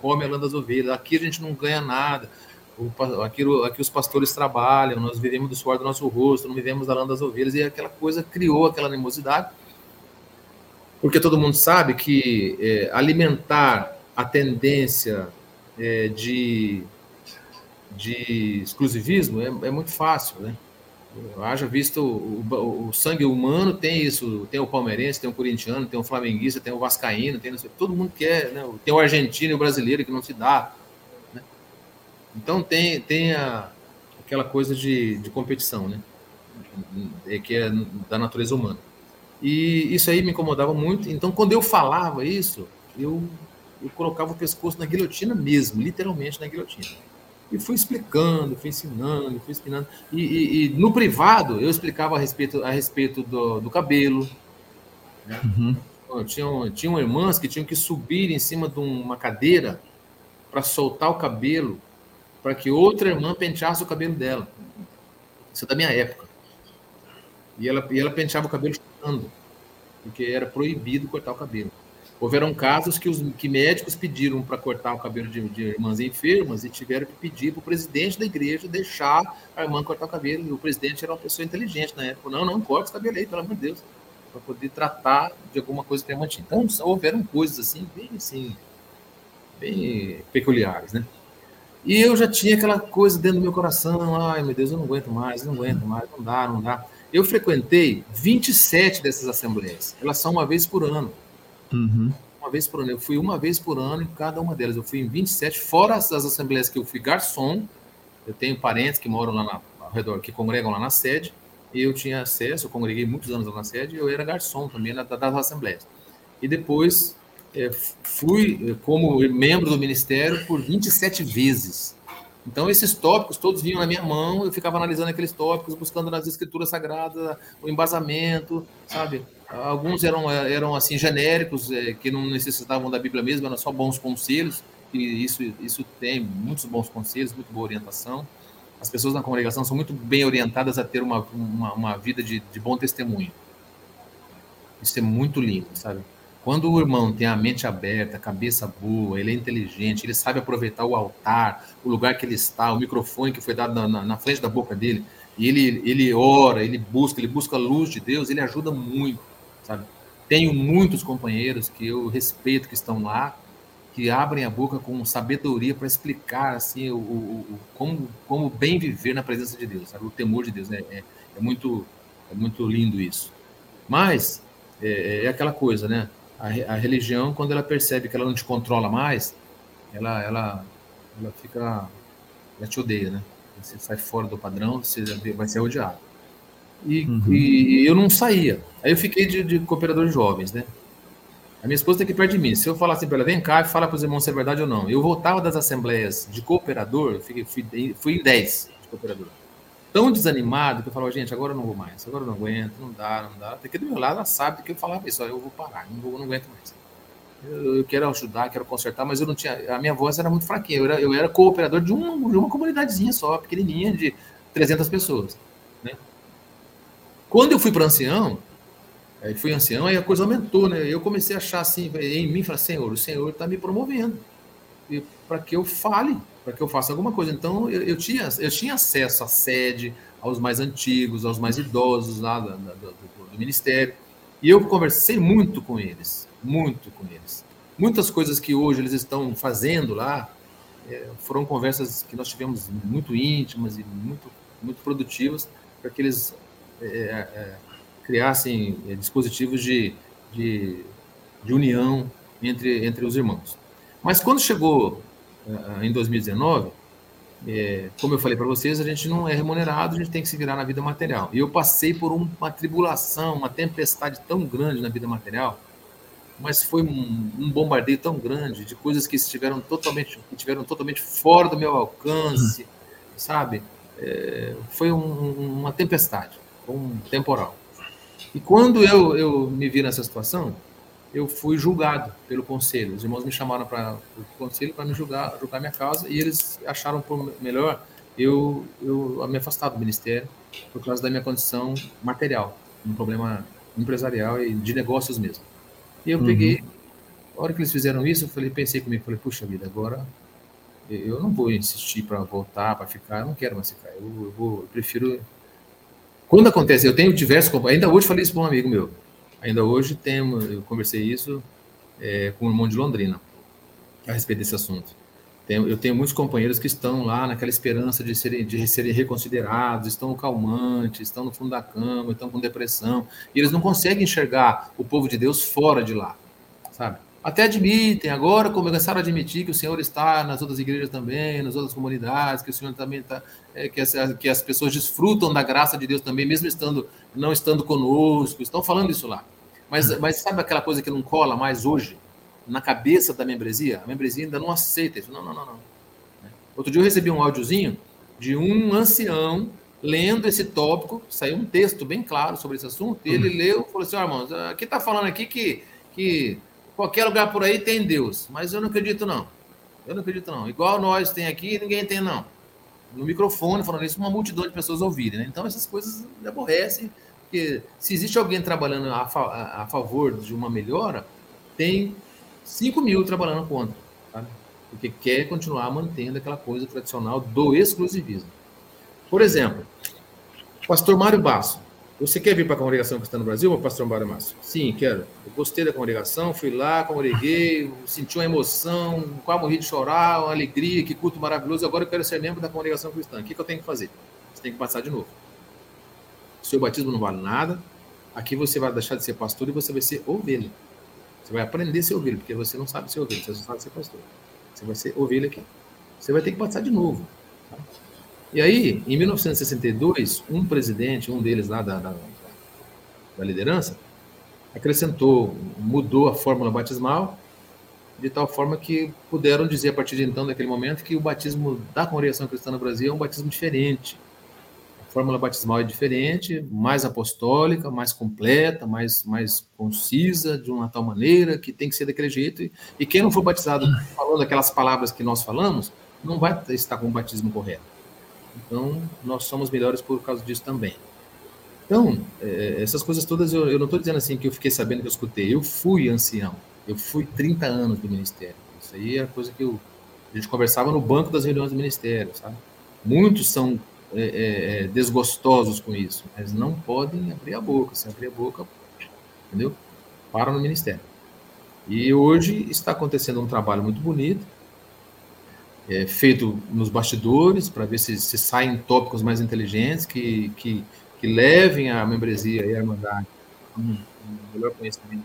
comem a lã das ovelhas. Aqui a gente não ganha nada aqui, aqui os pastores trabalham, nós vivemos do suor do nosso rosto, não vivemos da lã das ovelhas, e aquela coisa criou aquela animosidade, porque todo mundo sabe que é, alimentar a tendência é, de, de exclusivismo é, é, muito fácil, né? Haja visto o, o, o, sangue humano tem isso, tem o palmeirense, tem o corintiano, tem o flamenguista, tem o vascaíno, tem todo mundo quer, né? tem o argentino e o brasileiro que não se dá, então tem, tem a, aquela coisa de, de competição, né? É, que é da natureza humana. E isso aí me incomodava muito. Então, quando eu falava isso, eu, eu colocava o pescoço na guilhotina mesmo, literalmente na guilhotina. E fui explicando, fui ensinando, fui ensinando. E, e, e no privado, eu explicava a respeito, a respeito do, do cabelo. Né? Uhum. Tinham, tinham irmãs que tinham que subir em cima de uma cadeira para soltar o cabelo para que outra irmã penteasse o cabelo dela. Isso é da minha época. E ela, e ela penteava o cabelo chutando, porque era proibido cortar o cabelo. Houveram casos que os que médicos pediram para cortar o cabelo de, de, irmãs enfermas e tiveram que pedir para o presidente da igreja deixar a irmã cortar o cabelo. E o presidente era uma pessoa inteligente na época. Não, não, corta o cabelo aí, pelo amor de Deus. Para poder tratar de alguma coisa que é mantinha. Então, houveram coisas assim, bem assim, bem peculiares, né? E eu já tinha aquela coisa dentro do meu coração, ai meu Deus, eu não aguento mais, não aguento mais, não dá, não dá. Eu frequentei 27 dessas assembleias, elas são uma vez por ano. Uhum. Uma vez por ano. Eu fui uma vez por ano em cada uma delas. Eu fui em 27, fora as assembleias que eu fui garçom. Eu tenho parentes que moram lá na, ao redor, que congregam lá na sede. E eu tinha acesso, eu congreguei muitos anos lá na sede, eu era garçom também na, das assembleias. E depois é, fui é, como membro do ministério por 27 vezes. Então, esses tópicos todos vinham na minha mão, eu ficava analisando aqueles tópicos, buscando nas escrituras sagradas o embasamento, sabe? Alguns eram, eram assim, genéricos, é, que não necessitavam da Bíblia mesmo, eram só bons conselhos, e isso, isso tem muitos bons conselhos, muito boa orientação. As pessoas na congregação são muito bem orientadas a ter uma, uma, uma vida de, de bom testemunho. Isso é muito lindo, sabe? Quando o irmão tem a mente aberta, a cabeça boa, ele é inteligente, ele sabe aproveitar o altar, o lugar que ele está, o microfone que foi dado na, na, na frente da boca dele, e ele, ele ora, ele busca, ele busca a luz de Deus, ele ajuda muito, sabe? Tenho muitos companheiros que eu respeito que estão lá, que abrem a boca com sabedoria para explicar assim o, o, o, como, como bem viver na presença de Deus, sabe? o temor de Deus. É, é, é muito, é muito lindo isso. Mas é, é aquela coisa, né? A, a, religião, quando ela percebe que ela não te controla mais, ela, ela, ela fica, ela te odeia, né? Você sai fora do padrão, você vai ser odiado. E, uhum. e eu não saía. Aí eu fiquei de, de cooperador de jovens, né? A minha esposa está aqui perto de mim. Se eu falar assim para ela, vem cá e fala para os irmãos se é verdade ou não. Eu voltava das assembleias de cooperador, fui, fui, fui em 10 de cooperador. Tão desanimado que eu falava, gente, agora eu não vou mais, agora eu não aguento, não dá, não dá. Até que do meu lado ela sabe que eu falava isso, eu vou parar, não, vou, não aguento mais. Eu, eu, quero ajudar, quero consertar, mas eu não tinha. A minha voz era muito fraquinha. Eu era, eu era cooperador de uma, de uma comunidadezinha só, pequenininha, de 300 pessoas. Né? Quando eu fui para ancião, Aí fui ancião, aí a coisa aumentou, né? Eu comecei a achar assim, em mim, falar, Senhor, o Senhor está me promovendo. Para que eu fale, para que eu faça alguma coisa. Então, eu, eu, tinha, eu tinha acesso à sede, aos mais antigos, aos mais idosos lá do, do, do, ministério. E eu conversei muito com eles, muito com eles. Muitas coisas que hoje eles estão fazendo lá é, foram conversas que nós tivemos muito íntimas e muito, muito produtivas para que eles é, é, criassem eh, dispositivos de, de, de, união entre, entre os irmãos. Mas quando chegou em 2019, é, como eu falei para vocês, a gente não é remunerado, a gente tem que se virar na vida material. E eu passei por um, uma tribulação, uma tempestade tão grande na vida material, mas foi um, um, bombardeio tão grande de coisas que estiveram totalmente, que estiveram totalmente fora do meu alcance, sabe? É, foi um, uma tempestade, um temporal. E quando eu, eu me vi nessa situação, eu fui julgado pelo conselho. Os irmãos me chamaram para o conselho para me julgar, julgar minha causa, e eles acharam por melhor eu, eu me afastar do ministério por causa da minha condição material, um problema empresarial e de negócios mesmo. E eu uhum. peguei, a hora que eles fizeram isso, eu falei, pensei comigo, falei, puxa vida, agora eu não vou insistir para voltar, para ficar, eu não quero mais ficar, eu, eu, vou, eu prefiro quando acontece, eu tenho diversos ainda hoje falei isso para um amigo meu. Ainda hoje tenho, eu conversei isso é, com o irmão de Londrina a respeito desse assunto. Eu tenho muitos companheiros que estão lá naquela esperança de serem, de serem reconsiderados, estão calmantes, estão no fundo da cama, estão com depressão, e eles não conseguem enxergar o povo de Deus fora de lá, sabe? Até admitem, agora começaram a admitir que o Senhor está nas outras igrejas também, nas outras comunidades, que o Senhor também está, é, que, as, que as pessoas desfrutam da graça de Deus também, mesmo estando não estando conosco, estão falando isso lá. Mas, mas sabe aquela coisa que não cola mais hoje na cabeça da membresia? A membresia ainda não aceita isso. Não, não, não, não. Outro dia eu recebi um áudiozinho de um ancião lendo esse tópico, saiu um texto bem claro sobre esse assunto, e ele uhum. leu e falou assim: oh, irmãos, aqui está falando aqui que, que Qualquer lugar por aí tem Deus, mas eu não acredito não. Eu não acredito não. Igual nós tem aqui, ninguém tem não. No microfone, falando isso, uma multidão de pessoas ouvirem. Né? Então essas coisas me aborrecem, porque se existe alguém trabalhando a, a, a favor de uma melhora, tem 5 mil trabalhando contra, sabe? porque quer continuar mantendo aquela coisa tradicional do exclusivismo. Por exemplo, pastor Mário Basso, você quer vir para a congregação cristã no Brasil, pastor Mário Márcio? Sim, quero. Eu gostei da congregação, fui lá, congreguei, senti uma emoção, quase morri de chorar, uma alegria, que culto maravilhoso. Agora eu quero ser membro da congregação cristã. O que, que eu tenho que fazer? Você tem que passar de novo. Seu batismo não vale nada. Aqui você vai deixar de ser pastor e você vai ser ovelha. Você vai aprender a ser ovelha, porque você não sabe ser ovelha, você só sabe ser pastor. Você vai ser ovelha aqui. Você vai ter que passar de novo. Tá? E aí, em 1962, um presidente, um deles lá da, da, da liderança, acrescentou, mudou a fórmula batismal, de tal forma que puderam dizer a partir de então, naquele momento, que o batismo da congregação cristã no Brasil é um batismo diferente. A fórmula batismal é diferente, mais apostólica, mais completa, mais, mais concisa, de uma tal maneira, que tem que ser daquele jeito. E, e quem não for batizado falando aquelas palavras que nós falamos, não vai estar com o batismo correto. Então, nós somos melhores por causa disso também. Então, é, essas coisas todas, eu, eu não estou dizendo assim que eu fiquei sabendo que eu escutei. Eu fui ancião. Eu fui 30 anos do ministério. Isso aí é coisa que eu, a gente conversava no banco das reuniões do ministério, sabe? Muitos são é, é, é, desgostosos com isso, mas não podem abrir a boca. Se abrir a boca, entendeu? Para no ministério. E hoje está acontecendo um trabalho muito bonito é, feito nos bastidores para ver se, se saem tópicos mais inteligentes que, que, que levem a membresia e a irmandade a um, um melhor conhecimento.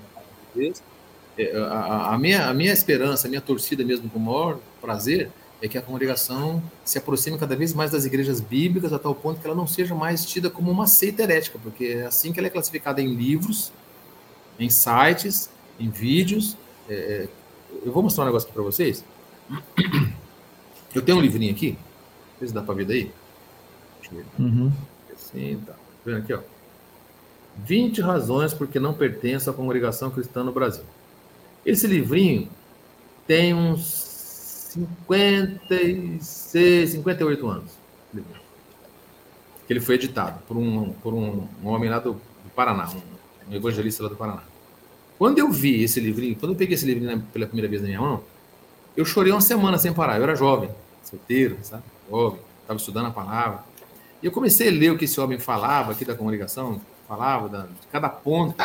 É, a, a, minha, a minha esperança, a minha torcida mesmo com o maior prazer é que a congregação se aproxime cada vez mais das igrejas bíblicas a tal ponto que ela não seja mais tida como uma seita herética, porque é assim que ela é classificada em livros, em sites, em vídeos. É, é eu vou mostrar um negócio aqui para vocês. Eu tenho um livrinho aqui, não sei se dá para ver daí. Deixa eu ver. Uhum. Assim, tá. tá. Vendo aqui, ó. 20 razões por que não pertence à congregação cristã no Brasil. Esse livrinho tem uns 56, 58 anos. Que ele foi editado por um, por um, um homem lá do, do Paraná, um, um, evangelista lá do Paraná. Quando eu vi esse livrinho, quando eu peguei esse livrinho pela primeira vez na minha mão, eu chorei uma semana sem parar. Eu era jovem, solteiro, sabe? Jovem, estava estudando a palavra. E eu comecei a ler o que esse homem falava aqui da congregação, falava da, de cada ponto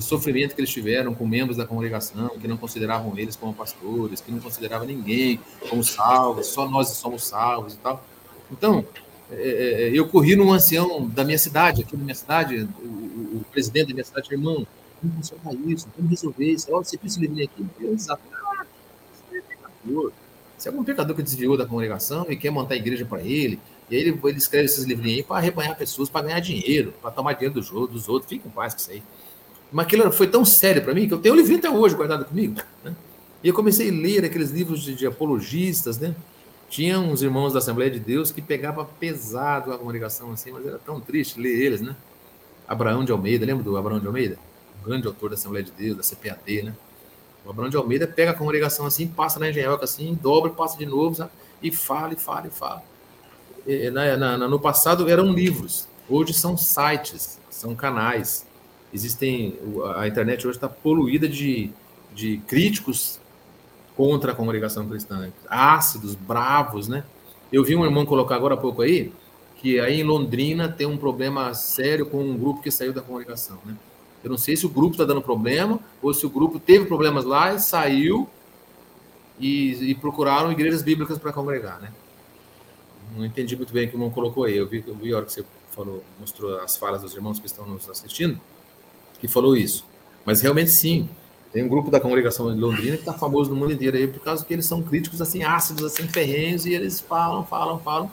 o sofrimento que eles tiveram com membros da congregação, que não consideravam eles como pastores, que não consideravam ninguém como salvos, só nós somos salvos e tal. Então, é, é, é eu corri num ancião da minha cidade, aqui na minha cidade, o, o, presidente da minha cidade, irmão, como funciona isso? Como resolver isso? Olha, você precisa vir aqui. Eu desafio. Ah, você é pecador. É algum pecador que desviou da congregação e quer montar a igreja para ele, e aí ele, ele escreve esses livrinhos aí para arrebanhar pessoas, para ganhar dinheiro, para tomar dinheiro dos, dos outros. Fica em paz com isso aí. Mas aquilo foi tão sério para mim que eu tenho o livro até hoje guardado comigo. Né? E eu comecei a ler aqueles livros de, de, apologistas, né? Tinha uns irmãos da Assembleia de Deus que pegava pesado a congregação assim, mas era tão triste ler eles, né? Abraão de Almeida, lembra do Abraão de Almeida? O grande autor da Assembleia de Deus, da CPAD, né? O Abraão de Almeida pega a congregação assim, passa na engenhoca assim, dobra, passa de novo, sabe? e fala, e fala, e fala. E, na, na, no passado eram livros, hoje são sites, são canais existem a internet hoje está poluída de, de críticos contra a congregação cristã, ácidos, bravos, né? Eu vi um irmão colocar agora há pouco aí que aí em Londrina tem um problema sério com um grupo que saiu da congregação, né? Eu não sei se o grupo está dando problema ou se o grupo teve problemas lá e saiu e, e procuraram igrejas bíblicas para congregar, né? Não entendi muito bem o que o irmão colocou aí. Eu vi, eu vi a hora que você falou, mostrou as falas dos irmãos que estão nos assistindo que falou isso. Mas realmente sim, tem um grupo da congregação de Londrina que está famoso no mundo inteiro aí por causa que eles são críticos assim ácidos, assim ferrenhos e eles falam, falam, falam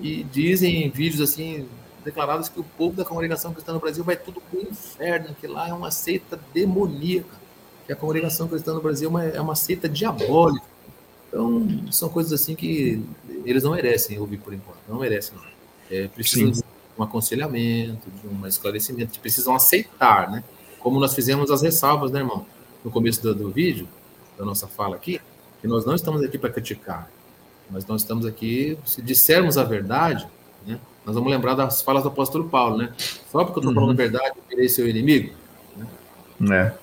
e dizem em vídeos assim declarados que o povo da congregação cristã no Brasil vai tudo para o inferno, que lá é uma seita demoníaca, que a congregação cristã no Brasil é uma, é uma seita diabólica. Então, são coisas assim que eles não merecem ouvir por enquanto, não merecem. Não. É, precisam Sim um aconselhamento, de um esclarecimento, que precisam aceitar, né? Como nós fizemos as ressalvas, né, irmão? No começo do, do vídeo, da nossa fala aqui, que nós não estamos aqui para criticar, mas nós estamos aqui, se dissermos a verdade, nós vamos lembrar das falas do apóstolo Paulo, né? Só porque eu estou falando a uhum. verdade, eu virei seu inimigo. Né?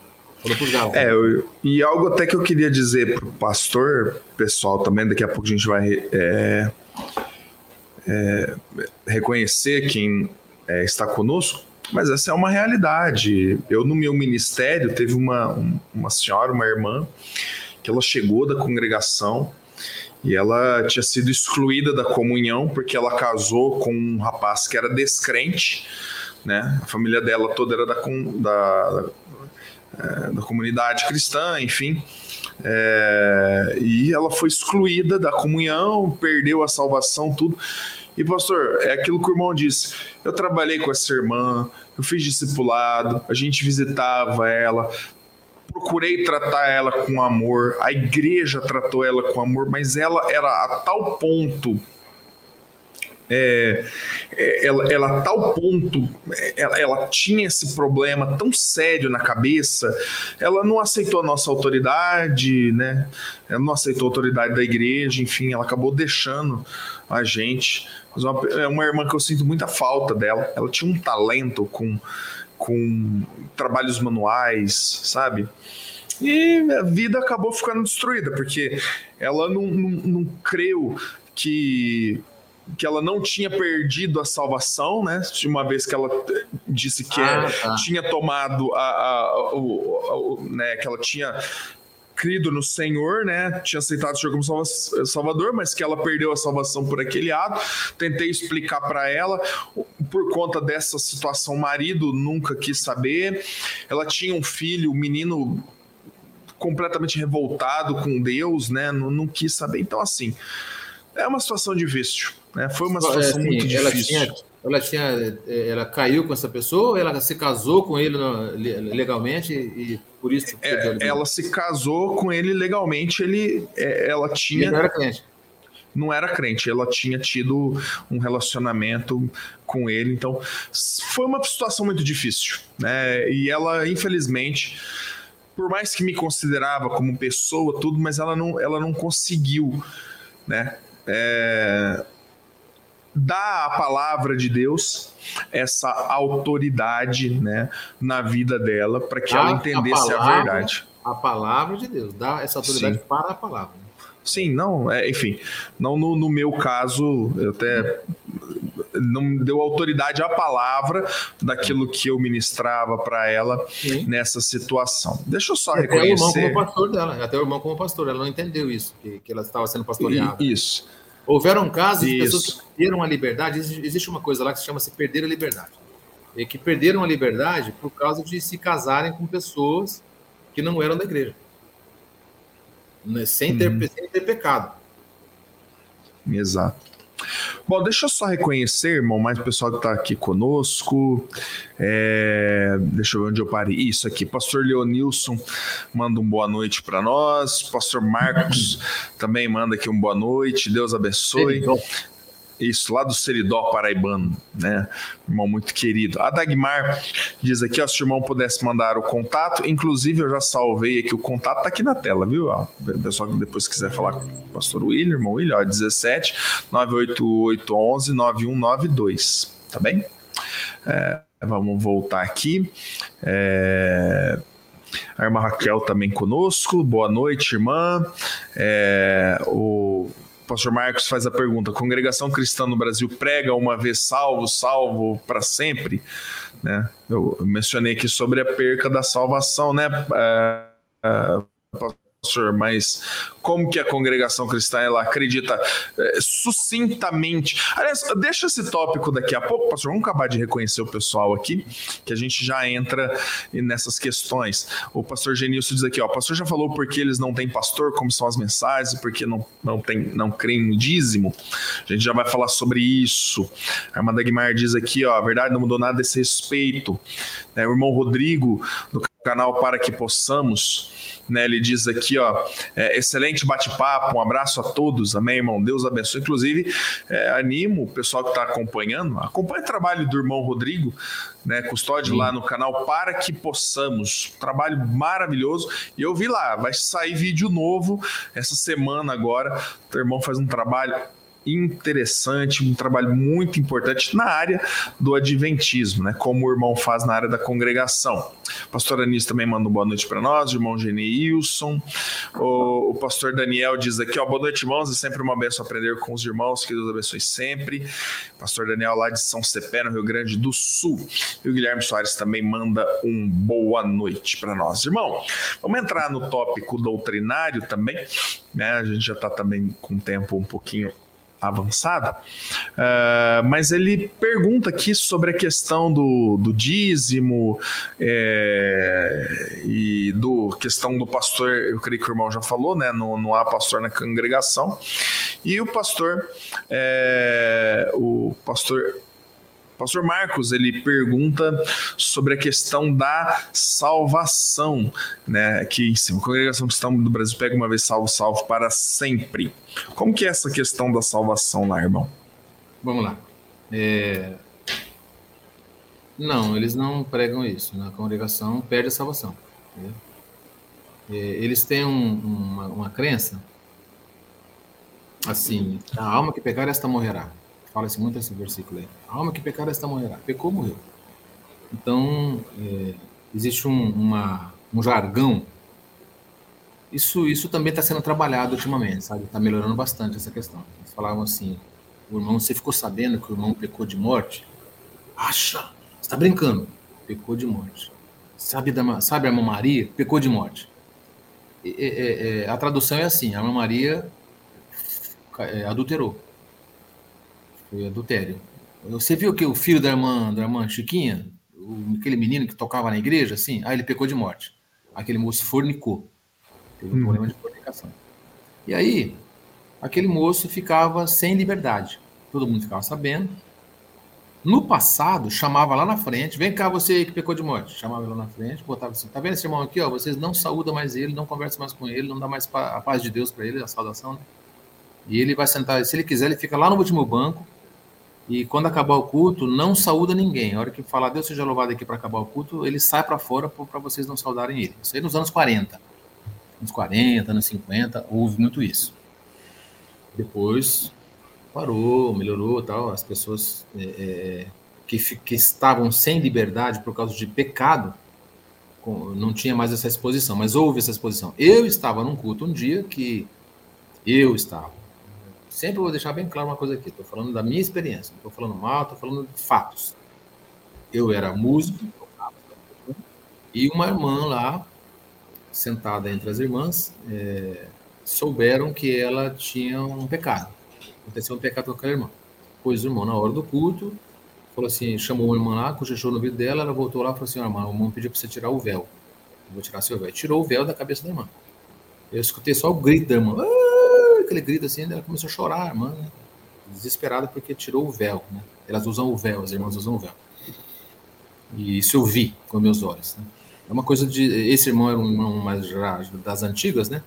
É. É, eu, e algo até que eu queria dizer para o pastor, pessoal também, daqui a pouco a gente vai é, é, reconhecer quem é, está conosco, mas essa é uma realidade. Eu, no meu ministério, teve uma, uma senhora, uma irmã, que ela chegou da congregação e ela tinha sido excluída da comunhão porque ela casou com um rapaz que era descrente, né? A família dela toda era da, da, da, é, da comunidade cristã, enfim. É, e ela foi excluída da comunhão, perdeu a salvação, tudo. E, pastor, é aquilo que o irmão disse. Eu trabalhei com essa irmã, eu fiz discipulado, a gente visitava ela, procurei tratar ela com amor, a igreja tratou ela com amor, mas ela era a tal ponto é, é, ela, ela a tal ponto, ela, ela, tinha esse problema tão sério na cabeça, ela não aceitou a nossa autoridade, né? Ela não aceitou a autoridade da igreja, enfim, ela acabou deixando a gente. Uma, é uma irmã que eu sinto muita falta dela. Ela tinha um talento com, com trabalhos manuais, sabe? E a vida acabou ficando destruída, porque ela não, não, não creu que que ela não tinha perdido a salvação, né? Uma vez que ela disse que ah, tá. tinha tomado a, a, o, né? Que ela tinha crido no Senhor, né? Tinha aceitado o Senhor como Salvador, mas que ela perdeu a salvação por aquele ato. Tentei explicar para ela, por conta dessa situação, o marido nunca quis saber. Ela tinha um filho, o menino completamente revoltado com Deus, né? Não, não quis saber. Então, assim, é uma situação difícil, né? Foi uma situação é, assim, muito ela difícil. Tinha, ela tinha, é, ela caiu com essa pessoa, ela se casou com ele legalmente e por isso. É, ela se casou com ele legalmente. Ele, é, ela tinha. Ele não era crente não era crente, ela tinha tido um relacionamento com ele, então foi uma situação muito difícil, né? E ela, infelizmente, por mais que me considerava como pessoa, tudo, mas ela não, ela não conseguiu, né? É, dar a palavra de Deus essa autoridade, né, na vida dela, para que ela entendesse a, palavra, a, verdade. A palavra de Deus, dá essa autoridade Sim. para a palavra. Sim, não, é, enfim, não no, no, meu caso, eu até não deu autoridade à palavra daquilo que eu ministrava para ela Sim. nessa situação. Deixa eu só até reconhecer. Até o irmão como pastor dela, até o irmão como pastor, ela não entendeu isso, que, que ela estava sendo pastoreada. Isso. Houveram casos de pessoas que perderam a liberdade, existe uma coisa lá que se chama se perder a liberdade. E que perderam a liberdade por causa de se casarem com pessoas que não eram da igreja. Né? Sem, ter, uhum. sem ter pecado. Exato. Bom, deixa eu só reconhecer, irmão, mais o pessoal que está aqui conosco. É, deixa eu ver onde eu parei. Isso aqui, Pastor Leonilson manda um boa noite para nós. Pastor Marcos também manda aqui um boa noite. Deus abençoe. Isso, lá do Seridó Paraibano, né? Irmão muito querido. A Dagmar diz aqui, ó, se o irmão pudesse mandar o contato, inclusive eu já salvei aqui o contato, tá aqui na tela, viu? Ó, o pessoal que depois quiser falar com o pastor William, irmão William, ó, 17 98811 9192, tá bem? É, vamos voltar aqui. É... A irmã Raquel também conosco. Boa noite, irmã. É, o pastor Marcos faz a pergunta: congregação cristã no Brasil prega uma vez salvo, salvo para sempre? Né? Eu mencionei aqui sobre a perca da salvação, né? Uh, uh, pastor, mas como que a congregação cristã ela acredita é, sucintamente. Aliás, deixa esse tópico daqui a pouco, pastor. Vamos acabar de reconhecer o pessoal aqui, que a gente já entra nessas questões. O pastor Genilson diz aqui, ó, o pastor já falou porque eles não têm pastor, como são as mensagens, porque não, não, tem, não creem em dízimo. A gente já vai falar sobre isso. A irmã Dagmar diz aqui, ó, a verdade não mudou nada desse respeito. É, o irmão Rodrigo, do canal Para Que Possamos, né? Ele diz aqui, ó, é, excelente bate-papo, um abraço a todos, amém, irmão? Deus abençoe. Inclusive, é, animo o pessoal que está acompanhando, acompanhe o trabalho do irmão Rodrigo, né, custódio lá no canal para que possamos. Trabalho maravilhoso. E eu vi lá, vai sair vídeo novo essa semana agora. O irmão faz um trabalho interessante, um trabalho muito importante na área do adventismo, né? Como o irmão faz na área da congregação. O pastor Anísio também manda uma boa noite para nós, o irmão Geneilson. O, o pastor Daniel diz aqui, ó, boa noite, irmãos, é sempre uma benção aprender com os irmãos, que Deus abençoe sempre. Pastor Daniel lá de São Cepé, no Rio Grande do Sul. E o Guilherme Soares também manda um boa noite para nós. Irmão, vamos entrar no tópico doutrinário também, né? A gente já está também com o tempo um pouquinho avançada, uh, mas ele pergunta aqui sobre a questão do, do dízimo é, e do questão do pastor, eu creio que o irmão já falou, né? Não, não há pastor na congregação. E o pastor, é, o pastor Pastor Marcos, ele pergunta sobre a questão da salvação, né? Que a congregação cristã do Brasil pega uma vez salvo, salvo para sempre. Como que é essa questão da salvação lá, irmão? Vamos lá. É... Não, eles não pregam isso. Na né? congregação perde a salvação. Né? É, eles têm um, uma, uma crença assim: a alma que pegar, esta morrerá. Fala-se muito esse versículo aí. A alma que pecar, esta morrerá. Pecou, morreu. Então, é, existe um, uma, um jargão. Isso, isso também está sendo trabalhado ultimamente, sabe? Está melhorando bastante essa questão. Eles falavam assim: o irmão, você ficou sabendo que o irmão pecou de morte? Acha? está brincando? Pecou de morte. Sabe, da, sabe a irmã Maria? Pecou de morte. É, a tradução é assim: a irmã Maria é, adulterou. Foi adultério. Você viu que o filho da irmã, da irmã Chiquinha, o, aquele menino que tocava na igreja, assim, ah, ele pecou de morte. Aquele moço fornicou. Teve um uhum. problema de comunicação. E aí, aquele moço ficava sem liberdade. Todo mundo ficava sabendo. No passado, chamava lá na frente, vem cá você que pecou de morte. Chamava lá na frente, botava assim, tá vendo esse irmão aqui, ó, vocês não saúdam mais ele, não conversam mais com ele, não dá mais a paz de Deus para ele, a saudação, né? E ele vai sentar, se ele quiser, ele fica lá no último banco, e quando acabar o culto, não saúda ninguém. A hora que falar Deus seja louvado aqui para acabar o culto, ele sai para fora para vocês não saudarem ele. Isso aí nos anos 40. Nos 40, anos 50, houve muito isso. Depois parou, melhorou tal. As pessoas é, é, que, que estavam sem liberdade por causa de pecado não tinha mais essa exposição, mas houve essa exposição. Eu estava num culto um dia que eu estava. Sempre vou deixar bem claro uma coisa aqui. Estou falando da minha experiência. Não estou falando mal, estou falando de fatos. Eu era músico e uma irmã lá, sentada entre as irmãs, é, souberam que ela tinha um pecado aconteceu um pecado com aquela irmã. Pois o irmão, na hora do culto, falou assim, chamou uma irmã lá, cochichou no ouvido dela, ela voltou lá e falou assim, irmã, o irmão pediu para você tirar o véu. Eu vou tirar seu véu. Tirou o véu da cabeça da irmã. Eu escutei só o grito da irmã. Ah! Aquele grito assim, ela começou a chorar, a irmã, né? desesperada porque tirou o véu. Né? Elas usam o véu, as irmãs usam o véu. E isso eu vi com meus olhos. Né? É uma coisa de. Esse irmão era um irmão mais das antigas, né?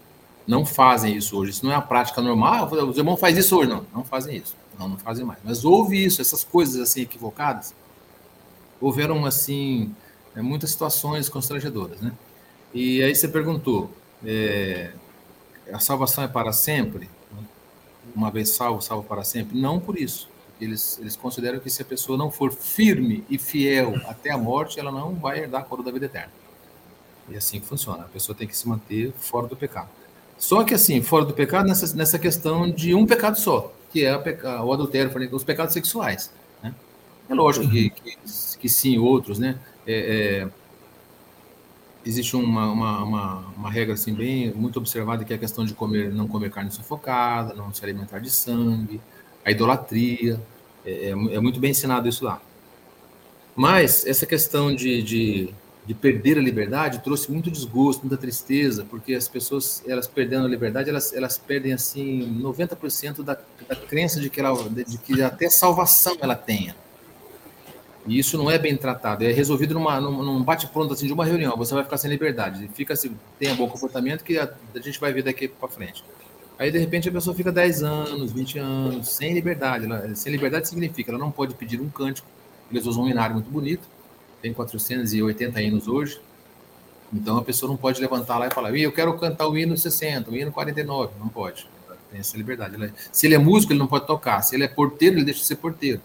não fazem isso hoje. Isso não é a prática normal. Ah, os irmãos fazem isso hoje. Não, não fazem isso. Não, não fazem mais. Mas houve isso, essas coisas assim equivocadas. Houveram, assim, é, muitas situações constrangedoras, né? E aí você perguntou, é, a salvação é para sempre? Uma vez salvo, salvo para sempre? Não por isso. Eles, eles consideram que se a pessoa não for firme e fiel até a morte, ela não vai herdar a coroa da vida eterna. E assim que funciona. A pessoa tem que se manter fora do pecado. Só que assim, fora do pecado, nessa, nessa questão de um pecado só, que é peca, o adultério, os pecados sexuais. Né? É lógico que, que, que, sim, outros, né? É, é, existe uma, uma, uma, uma, regra assim bem muito observada que é a questão de comer, não comer carne sufocada, não se alimentar de sangue, a idolatria, é, é, é muito bem ensinado isso lá. Mas essa questão de, de de perder a liberdade trouxe muito desgosto, muita tristeza, porque as pessoas, elas perdendo a liberdade, elas, elas perdem assim 90% da, da crença de que, ela, de que até salvação ela tenha. E isso não é bem tratado, é resolvido numa, num bate-pronto assim, de uma reunião, você vai ficar sem liberdade, fica assim, tenha bom comportamento que a, a gente vai ver daqui para frente. Aí, de repente, a pessoa fica 10 anos, 20 anos, sem liberdade. Ela, sem liberdade significa, ela não pode pedir um cântico, eles usam um inário muito bonito, tem 480 hinos hoje. Então a pessoa não pode levantar lá e falar, eu quero cantar o hino 60, o hino 49. Não pode. Tem essa liberdade. Se ele é músico, ele não pode tocar. Se ele é porteiro, ele deixa de ser porteiro.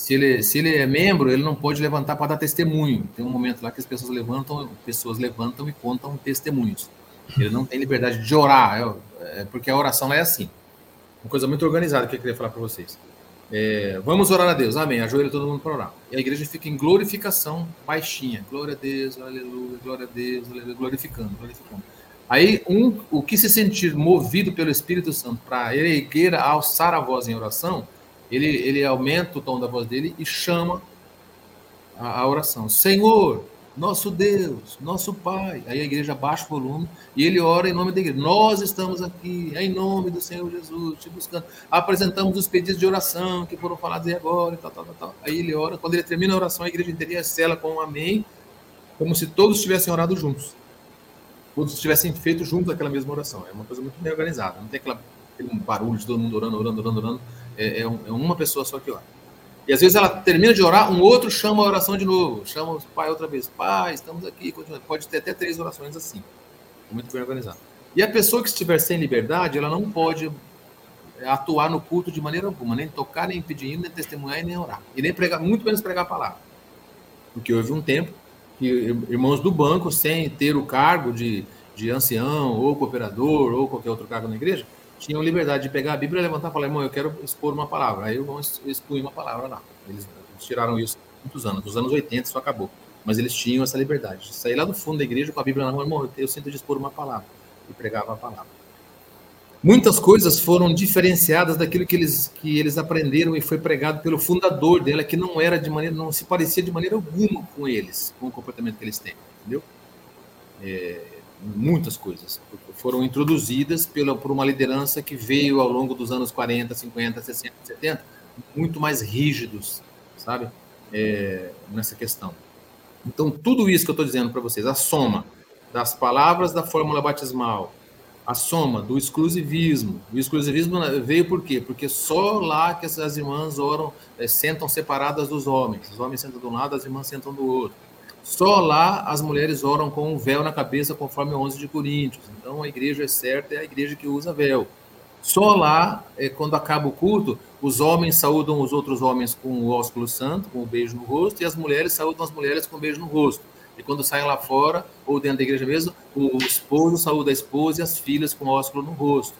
Se ele, se ele é membro, ele não pode levantar para dar testemunho. Tem um momento lá que as pessoas levantam, pessoas levantam e contam testemunhos. Ele não tem liberdade de orar, é, é porque a oração é assim. Uma coisa muito organizada que eu queria falar para vocês. É, vamos orar a Deus, amém. Ajoelha todo mundo para orar. E a igreja fica em glorificação baixinha. Glória a Deus, aleluia, glória a Deus, aleluia, glorificando, glorificando. Aí, um, o que se sentir movido pelo Espírito Santo para erguer, alçar a voz em oração, ele, ele aumenta o tom da voz dele e chama a, a oração. Senhor, nosso Deus, nosso Pai. Aí a igreja baixa o volume e ele ora em nome da igreja. Nós estamos aqui, em nome do Senhor Jesus, te buscando. Apresentamos os pedidos de oração que foram falados aí agora e tal, tal, tal, tal. Aí ele ora. Quando ele termina a oração, a igreja inteira sela com um amém, como se todos tivessem orado juntos. Todos tivessem feito juntos aquela mesma oração. É uma coisa muito bem organizada. Não tem aquela, aquele barulho de todo mundo orando, orando, orando, orando. É, é, é uma pessoa só que ora. E às vezes ela termina de orar, um outro chama a oração de novo, chama o pai outra vez. Pai, estamos aqui, continua. pode ter até três orações assim. Muito bem organizado. E a pessoa que estiver sem liberdade, ela não pode atuar no culto de maneira alguma, nem tocar, nem pedir, nem testemunhar, nem orar. E nem pregar, muito menos pregar a palavra. Porque houve um tempo que irmãos do banco, sem ter o cargo de, de ancião, ou cooperador, ou qualquer outro cargo na igreja, tinham liberdade de pegar a Bíblia, levantar e falar, irmão, eu quero expor uma palavra. Aí vamos expor uma palavra lá. Eles, eles tiraram isso há muitos anos, dos anos 80 isso acabou. Mas eles tinham essa liberdade de sair lá do fundo da igreja com a Bíblia na mão, irmão, eu sinto de expor uma palavra. E pregava a palavra. Muitas coisas foram diferenciadas daquilo que eles, que eles aprenderam e foi pregado pelo fundador dela, que não era de maneira, não se parecia de maneira alguma com eles, com o comportamento que eles têm, entendeu? É, muitas coisas. Foram introduzidas pela, por uma liderança que veio ao longo dos anos 40, 50, 60, 70, muito mais rígidos, sabe? É, nessa questão. Então, tudo isso que eu estou dizendo para vocês, a soma das palavras da fórmula batismal, a soma do exclusivismo. O exclusivismo veio por quê? Porque só lá que essas irmãs oram, é, sentam separadas dos homens. Os homens sentam de um lado, as irmãs sentam do outro. Só lá as mulheres oram com um véu na cabeça, conforme 11 de Coríntios. Então a igreja é certa, é a igreja que usa véu. Só lá, é, quando acaba o culto, os homens saúdam os outros homens com o ósculo santo, com o um beijo no rosto, e as mulheres saúdam as mulheres com o um beijo no rosto. E quando saem lá fora, ou dentro da igreja mesmo, o esposo saúda a esposa e as filhas com ósculo no rosto.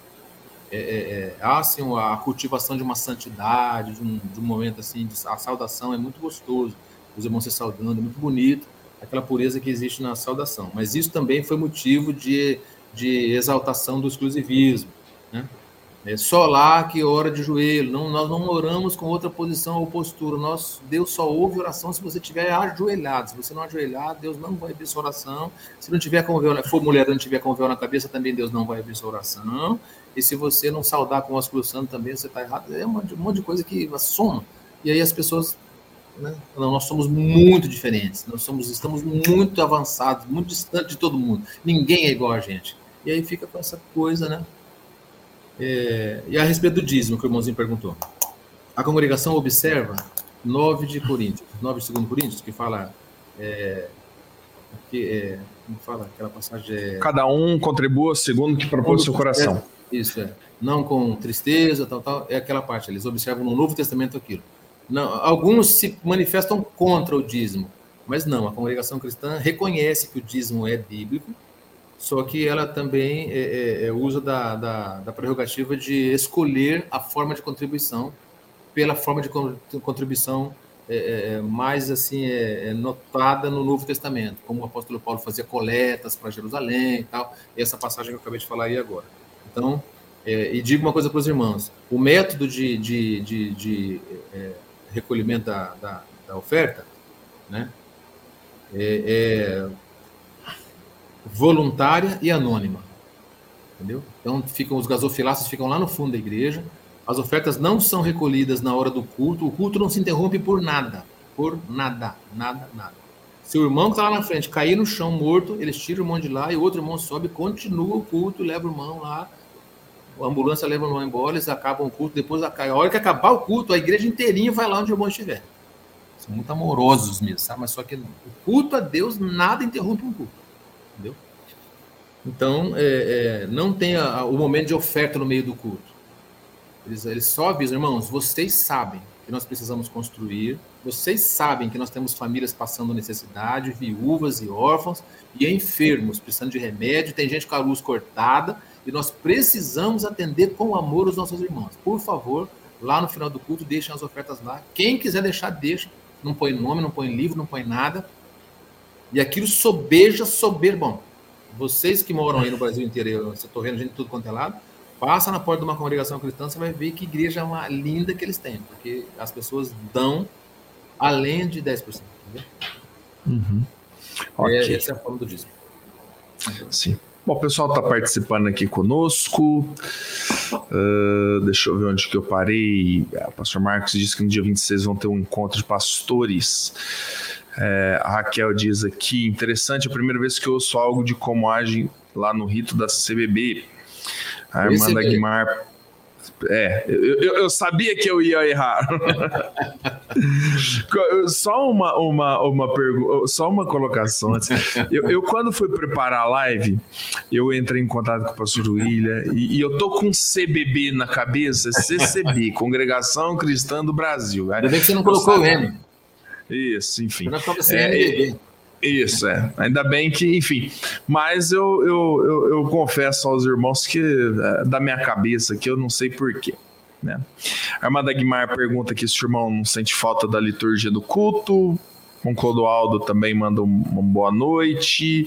É, é, é, há assim, a cultivação de uma santidade, de um, de um momento assim, de, a saudação é muito gostoso. Os irmãos se saudando, é muito bonito, aquela pureza que existe na saudação. Mas isso também foi motivo de, de exaltação do exclusivismo. Né? É só lá que ora de joelho. Não, nós não oramos com outra posição ou postura. Nós, Deus só ouve oração se você estiver ajoelhado. Se você não ajoelhar, Deus não vai ver sua oração. Se não tiver com véu, for mulher não tiver com véu na cabeça, também Deus não vai ver sua oração. E se você não saudar com o santo também, você está errado. É um monte de coisa que soma. E aí as pessoas, né? Não, nós somos muito diferentes. Nós somos, estamos muito avançados, muito distantes de todo mundo. Ninguém é igual a gente. E aí fica com essa coisa, né? É, e a respeito do dízimo, que o irmãozinho perguntou. A congregação observa 9 de Coríntios, 9 de 2 Coríntios, que fala. É, que, é, como fala aquela passagem? É, Cada um contribua segundo o que propôs seu coração. Isso é. Não com tristeza, tal, tal. É aquela parte. Eles observam no Novo Testamento aquilo. Não, alguns se manifestam contra o dízimo, mas não. A congregação cristã reconhece que o dízimo é bíblico só que ela também é, é, é, usa da, da, da, prerrogativa de escolher a forma de contribuição pela forma de contribuição é, é, é mais assim notada no Novo Testamento, como o apóstolo Paulo fazia coletas para Jerusalém e tal, e essa passagem que eu acabei de falar aí agora. Então, e digo uma coisa para os irmãos: o método de, de, de, de recolhimento da, da, da, oferta, né, é voluntária e anônima. Entendeu? Então ficam os gasofiláceos ficam lá no fundo da igreja. As ofertas não são recolhidas na hora do culto. O culto não se interrompe por nada, por nada, nada, nada. Se o irmão que está lá na frente cair no chão morto, eles tiram o irmão de lá e o outro irmão sobe, continua o culto, leva o irmão lá. A ambulância leva o irmão embora, eles acabam o culto. Depois, a hora que acabar o culto, a igreja inteirinha vai lá onde o irmão estiver. São muito amorosos mesmo, sabe? Mas só que o culto a Deus, nada interrompe um culto entendeu? Então, é, é, não tem a, o momento de oferta no meio do culto. Eles, eles só avisam, irmãos, vocês sabem que nós precisamos construir, vocês sabem que nós temos famílias passando necessidade, viúvas e órfãos, e enfermos, precisando de remédio, tem gente com a luz cortada, e nós precisamos atender com amor os nossos irmãos. Por favor, lá no final do culto, deixem as ofertas lá. Quem quiser deixar, deixa. Não põe nome, não põe livro, não põe nada. E aquilo sobeja soberbão. Vocês que moram aí no Brasil inteiro, você estou vendo gente tudo quanto é lado, passa na porta de uma congregação cristã, você vai ver que igreja uma linda que eles têm, porque as pessoas dão além de 10%. Entendeu? Uhum. É, okay. Essa é a forma do dízimo. Sim. Bom, o pessoal está participando aqui conosco. Uh, deixa eu ver onde que eu parei. É, o pastor Marcos disse que no dia 26 vão ter um encontro de pastores. É, a Raquel diz aqui: interessante, é a primeira vez que eu ouço algo de como agem lá no rito da CBB. A irmã da Guimar. É, eu, eu, sabia que eu ia errar. só uma, uma, uma pergunta, só uma colocação antes. Eu, eu, quando fui preparar a live, eu entrei em contato com o pastor William e, e eu tô com CBB na cabeça, CCB, Congregação Cristã do Brasil. Ainda bem que você não colocou o M. Isso, enfim. É, isso, é. Ainda bem que, enfim. Mas eu, eu, eu, eu confesso aos irmãos que é, da minha cabeça que eu não sei porquê. Né? A irmã Guimar pergunta aqui se o irmão não sente falta da liturgia do culto. O Clodoaldo também manda uma boa noite.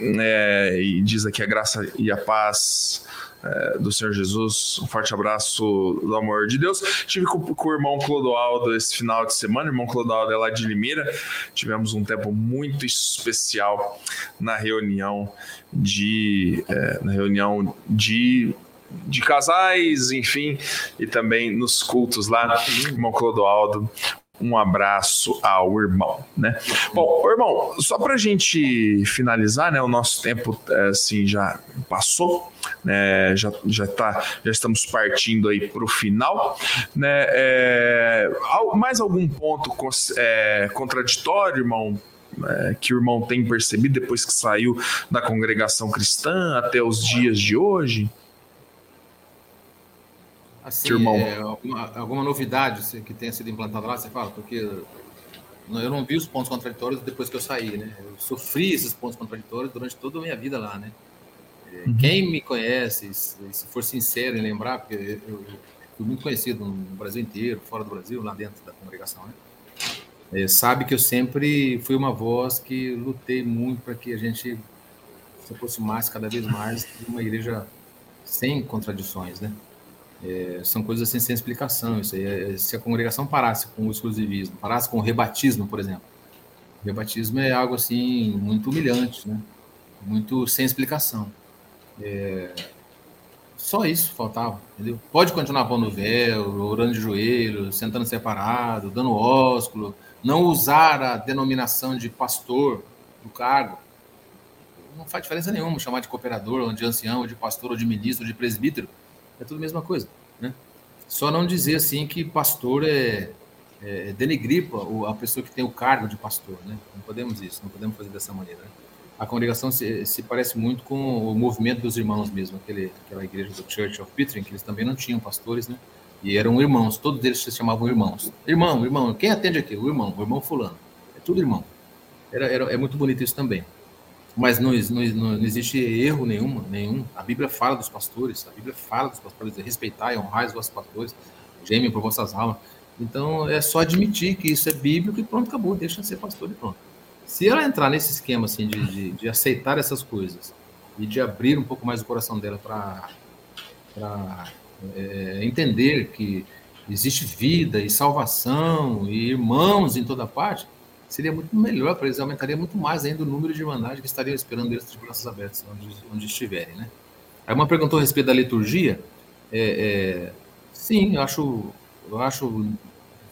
é, e diz aqui a graça e a paz é, do Senhor Jesus. Um forte abraço do amor de Deus. Tive com, com, o irmão Clodoaldo esse final de semana. O irmão Clodoaldo é lá de Limeira. Tivemos um tempo muito especial na reunião de é, na reunião de de casais, enfim, e também nos cultos lá, irmão Clodoaldo, um abraço ao irmão, né? Bom, irmão, só para a gente finalizar, né? O nosso tempo assim já passou, né? Já já tá, já estamos partindo aí para o final, né? É, mais algum ponto é, contraditório, irmão? Que o irmão tem percebido depois que saiu da congregação cristã até os dias de hoje? Assim. É, alguma, alguma, novidade que tenha sido implantada lá, você fala? Porque eu não vi os pontos contraditórios depois que eu saí, né? Eu sofri esses pontos contraditórios durante toda a minha vida lá, né? É, uhum. Quem me conhece, se for sincero em lembrar, porque eu, eu, fui muito conhecido no Brasil inteiro, fora do Brasil, lá dentro da congregação, né? É, sabe que eu sempre fui uma voz que lutei muito para que a gente se aproximasse cada vez mais de uma igreja sem contradições, né? É, são coisas assim sem explicação. Isso aí, é, se a congregação parasse com o exclusivismo, parasse com o rebatismo, por exemplo. O rebatismo é algo assim muito humilhante, né? Muito sem explicação. É, só isso faltava, entendeu? Pode continuar pondo véu, orando de joelho, sentando separado, dando ósculo, não usar a denominação de pastor do cargo. Não faz diferença nenhuma chamar de cooperador, ou de ancião, ou de pastor, ou de ministro, ou de presbítero é tudo a mesma coisa, né? Só não dizer assim que pastor é, é, é denegrir a pessoa que tem o cargo de pastor, né? Não podemos isso, não podemos fazer dessa maneira. Né? A congregação se, se, parece muito com o movimento dos irmãos mesmo, aquele, aquela igreja do Church of Pittring, que eles também não tinham pastores, né? E eram irmãos, todos eles se chamavam irmãos. Irmão, irmão, quem atende aqui? O irmão, o irmão fulano. É tudo irmão. Era, era, é muito bonito isso também. Mas não, não, não, existe erro nenhum, nenhum. A Bíblia fala dos pastores, a Bíblia fala dos pastores, respeitar e honrar os vossos pastores, gemem por vossas almas. Então é só admitir que isso é bíblico e pronto, acabou, deixa de ser pastor e pronto. Se ela entrar nesse esquema assim de, de, de aceitar essas coisas e de abrir um pouco mais o coração dela para é, entender que existe vida e salvação e irmãos em toda parte, seria muito melhor para eles, aumentaria muito mais ainda o número de irmandades que estariam esperando eles de braços abertos, onde, onde estiverem, né? Aí uma perguntou a respeito da liturgia, é, é, sim, eu acho, eu acho,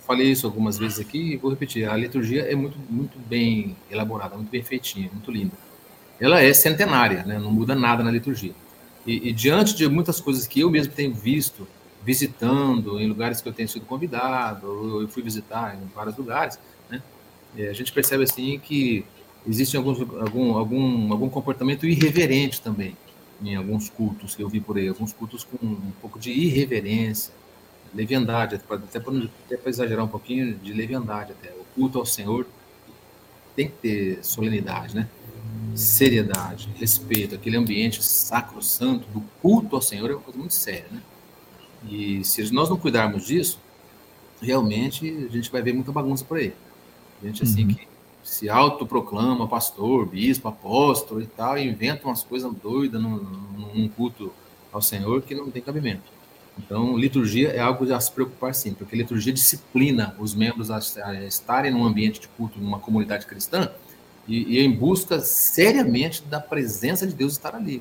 falei isso algumas vezes aqui e vou repetir, a liturgia é muito, muito bem elaborada, muito bem feitinha, muito linda. Ela é centenária, né? não muda nada na liturgia. E, e diante de muitas coisas que eu mesmo tenho visto, visitando em lugares que eu tenho sido convidado, eu fui visitar em vários lugares, a gente percebe assim que existe algum, algum, algum comportamento irreverente também em alguns cultos que eu vi por aí, alguns cultos com um pouco de irreverência, leviandade, até para exagerar um pouquinho de leviandade até. O culto ao Senhor tem que ter solenidade, né? Seriedade, respeito, aquele ambiente sacro santo do culto ao Senhor é uma coisa muito séria, né? E se nós não cuidarmos disso, realmente a gente vai ver muita bagunça por aí. Gente assim uhum. que se autoproclama pastor, bispo, apóstolo e tal, e inventa umas coisas doidas num, num, culto ao Senhor que não tem cabimento. Então, liturgia é algo a se preocupar sim, porque liturgia disciplina os membros a, estarem num ambiente de culto, numa comunidade cristã, e, e, em busca seriamente da presença de Deus estar ali.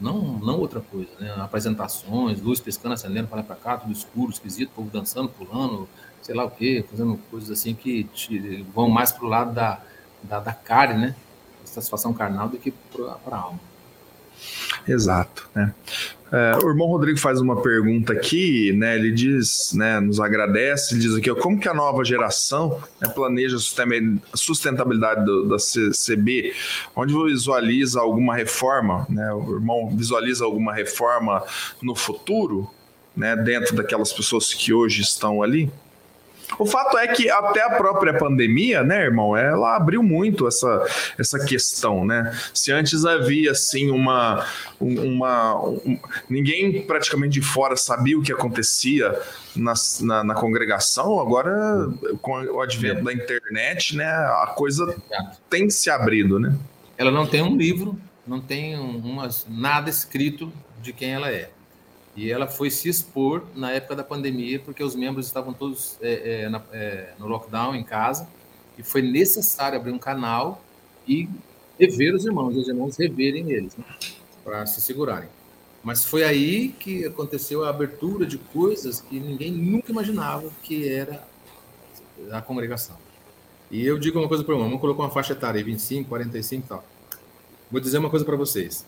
Não, não outra coisa, né? Apresentações, luz piscando, acendendo para lá para cá, tudo escuro, esquisito, povo dançando, pulando, sei lá o quê, fazendo coisas assim que te, vão mais para o lado da, da, da carne, né? satisfação carnal do que para a alma. Exato, né? É, o irmão Rodrigo faz uma pergunta aqui, né? Ele diz, né? Nos agradece, ele diz aqui, ó, como que a nova geração né, planeja a sustentabilidade do, da CB, onde visualiza alguma reforma, né? O irmão visualiza alguma reforma no futuro, né? Dentro daquelas pessoas que hoje estão ali? O fato é que até a própria pandemia, né, irmão, ela abriu muito essa, essa questão, né? Se antes havia, assim, uma... uma um, ninguém praticamente de fora sabia o que acontecia na, na, na congregação, agora, com o advento é. da internet, né, a coisa tem se abrido, né? Ela não tem um livro não tem umas, nada escrito de quem ela é. E ela foi se expor na época da pandemia, porque os membros estavam todos é, é, na, é, no lockdown em casa, e foi necessário abrir um canal e rever os irmãos, os irmãos reverem eles, né, para se segurarem. Mas foi aí que aconteceu a abertura de coisas que ninguém nunca imaginava que era a congregação. E eu digo uma coisa para o irmão, vamos colocar uma faixa etária, 25, 45 e tal. Vou dizer uma coisa para vocês.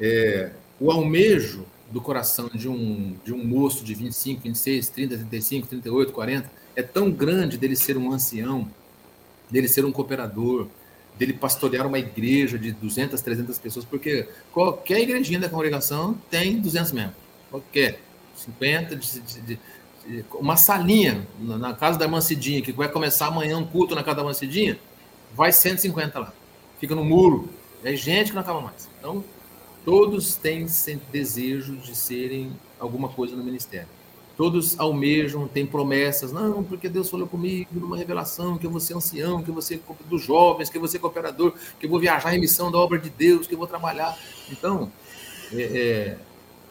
É, o almejo do coração de um, de um moço de 25, 26, 30, 35, 38, 40 é tão grande dele ser um ancião, dele ser um cooperador, dele pastorear uma igreja de 200, 300 pessoas, porque qualquer igrejinha da congregação tem 200 membros, qualquer, 50, de, de, de, uma salinha na, casa da irmã Cidinha, que vai começar amanhã um culto na casa da irmã Cidinha, vai 150 lá, fica no muro, é gente que não acaba mais. Então, todos têm desejo de serem alguma coisa no ministério. Todos almejam, têm promessas, não, porque Deus falou comigo numa revelação que eu vou ser ancião, que eu vou ser dos jovens, que eu vou ser cooperador, que eu vou viajar em missão da obra de Deus, que eu vou trabalhar. Então, é, é,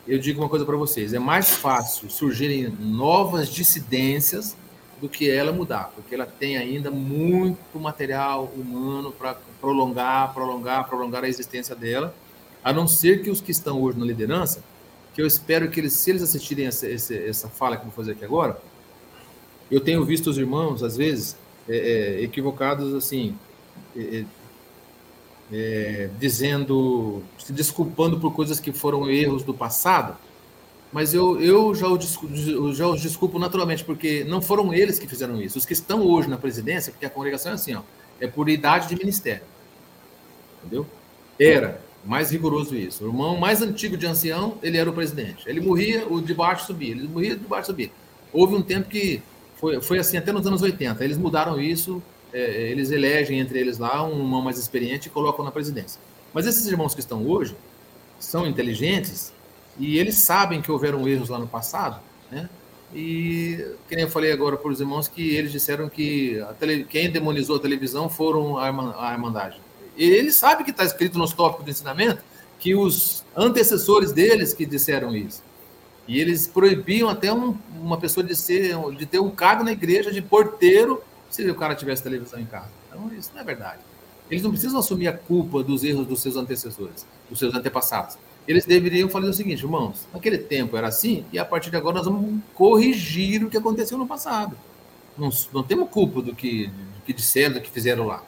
eu digo uma coisa para vocês: é mais fácil surgirem novas dissidências do que ela mudar, porque ela tem ainda muito material humano para prolongar, prolongar, prolongar a existência dela, a não ser que os que estão hoje na liderança que eu espero que eles, se eles assistirem essa, essa, essa fala que eu vou fazer aqui agora, eu tenho visto os irmãos, às vezes, é, é, equivocados assim, é, é, é, dizendo, se desculpando por coisas que foram erros do passado, mas eu, eu já, o, já os desculpo naturalmente, porque não foram eles que fizeram isso. Os que estão hoje na presidência, porque a congregação é assim, ó, é por idade de ministério. Entendeu? Era mais rigoroso isso. O irmão mais antigo de ancião, ele era o presidente. Ele morria, o de baixo subia. Ele morria, o de baixo subia. Houve um tempo que foi, foi assim até nos anos 80. Eles mudaram isso, é, eles elegem entre eles lá um irmão mais experiente e colocam na presidência. Mas esses irmãos que estão hoje são inteligentes e eles sabem que houveram erros lá no passado, né? E, que nem eu falei agora para os irmãos, que eles disseram que tele, quem demonizou a televisão foram a, irmã, a Irmandade ele sabe que está escrito nos tópicos do ensinamento que os antecessores deles que disseram isso. E eles proibiam até um, uma pessoa de ser, de ter um cargo na igreja de porteiro se o cara tivesse televisão em casa. Então isso não é verdade. Eles não precisam assumir a culpa dos erros dos seus antecessores, dos seus antepassados. Eles deveriam fazer o seguinte, irmãos, naquele tempo era assim e a partir de agora nós vamos corrigir o que aconteceu no passado. Não, não temos culpa do que, do que disseram, do que fizeram lá.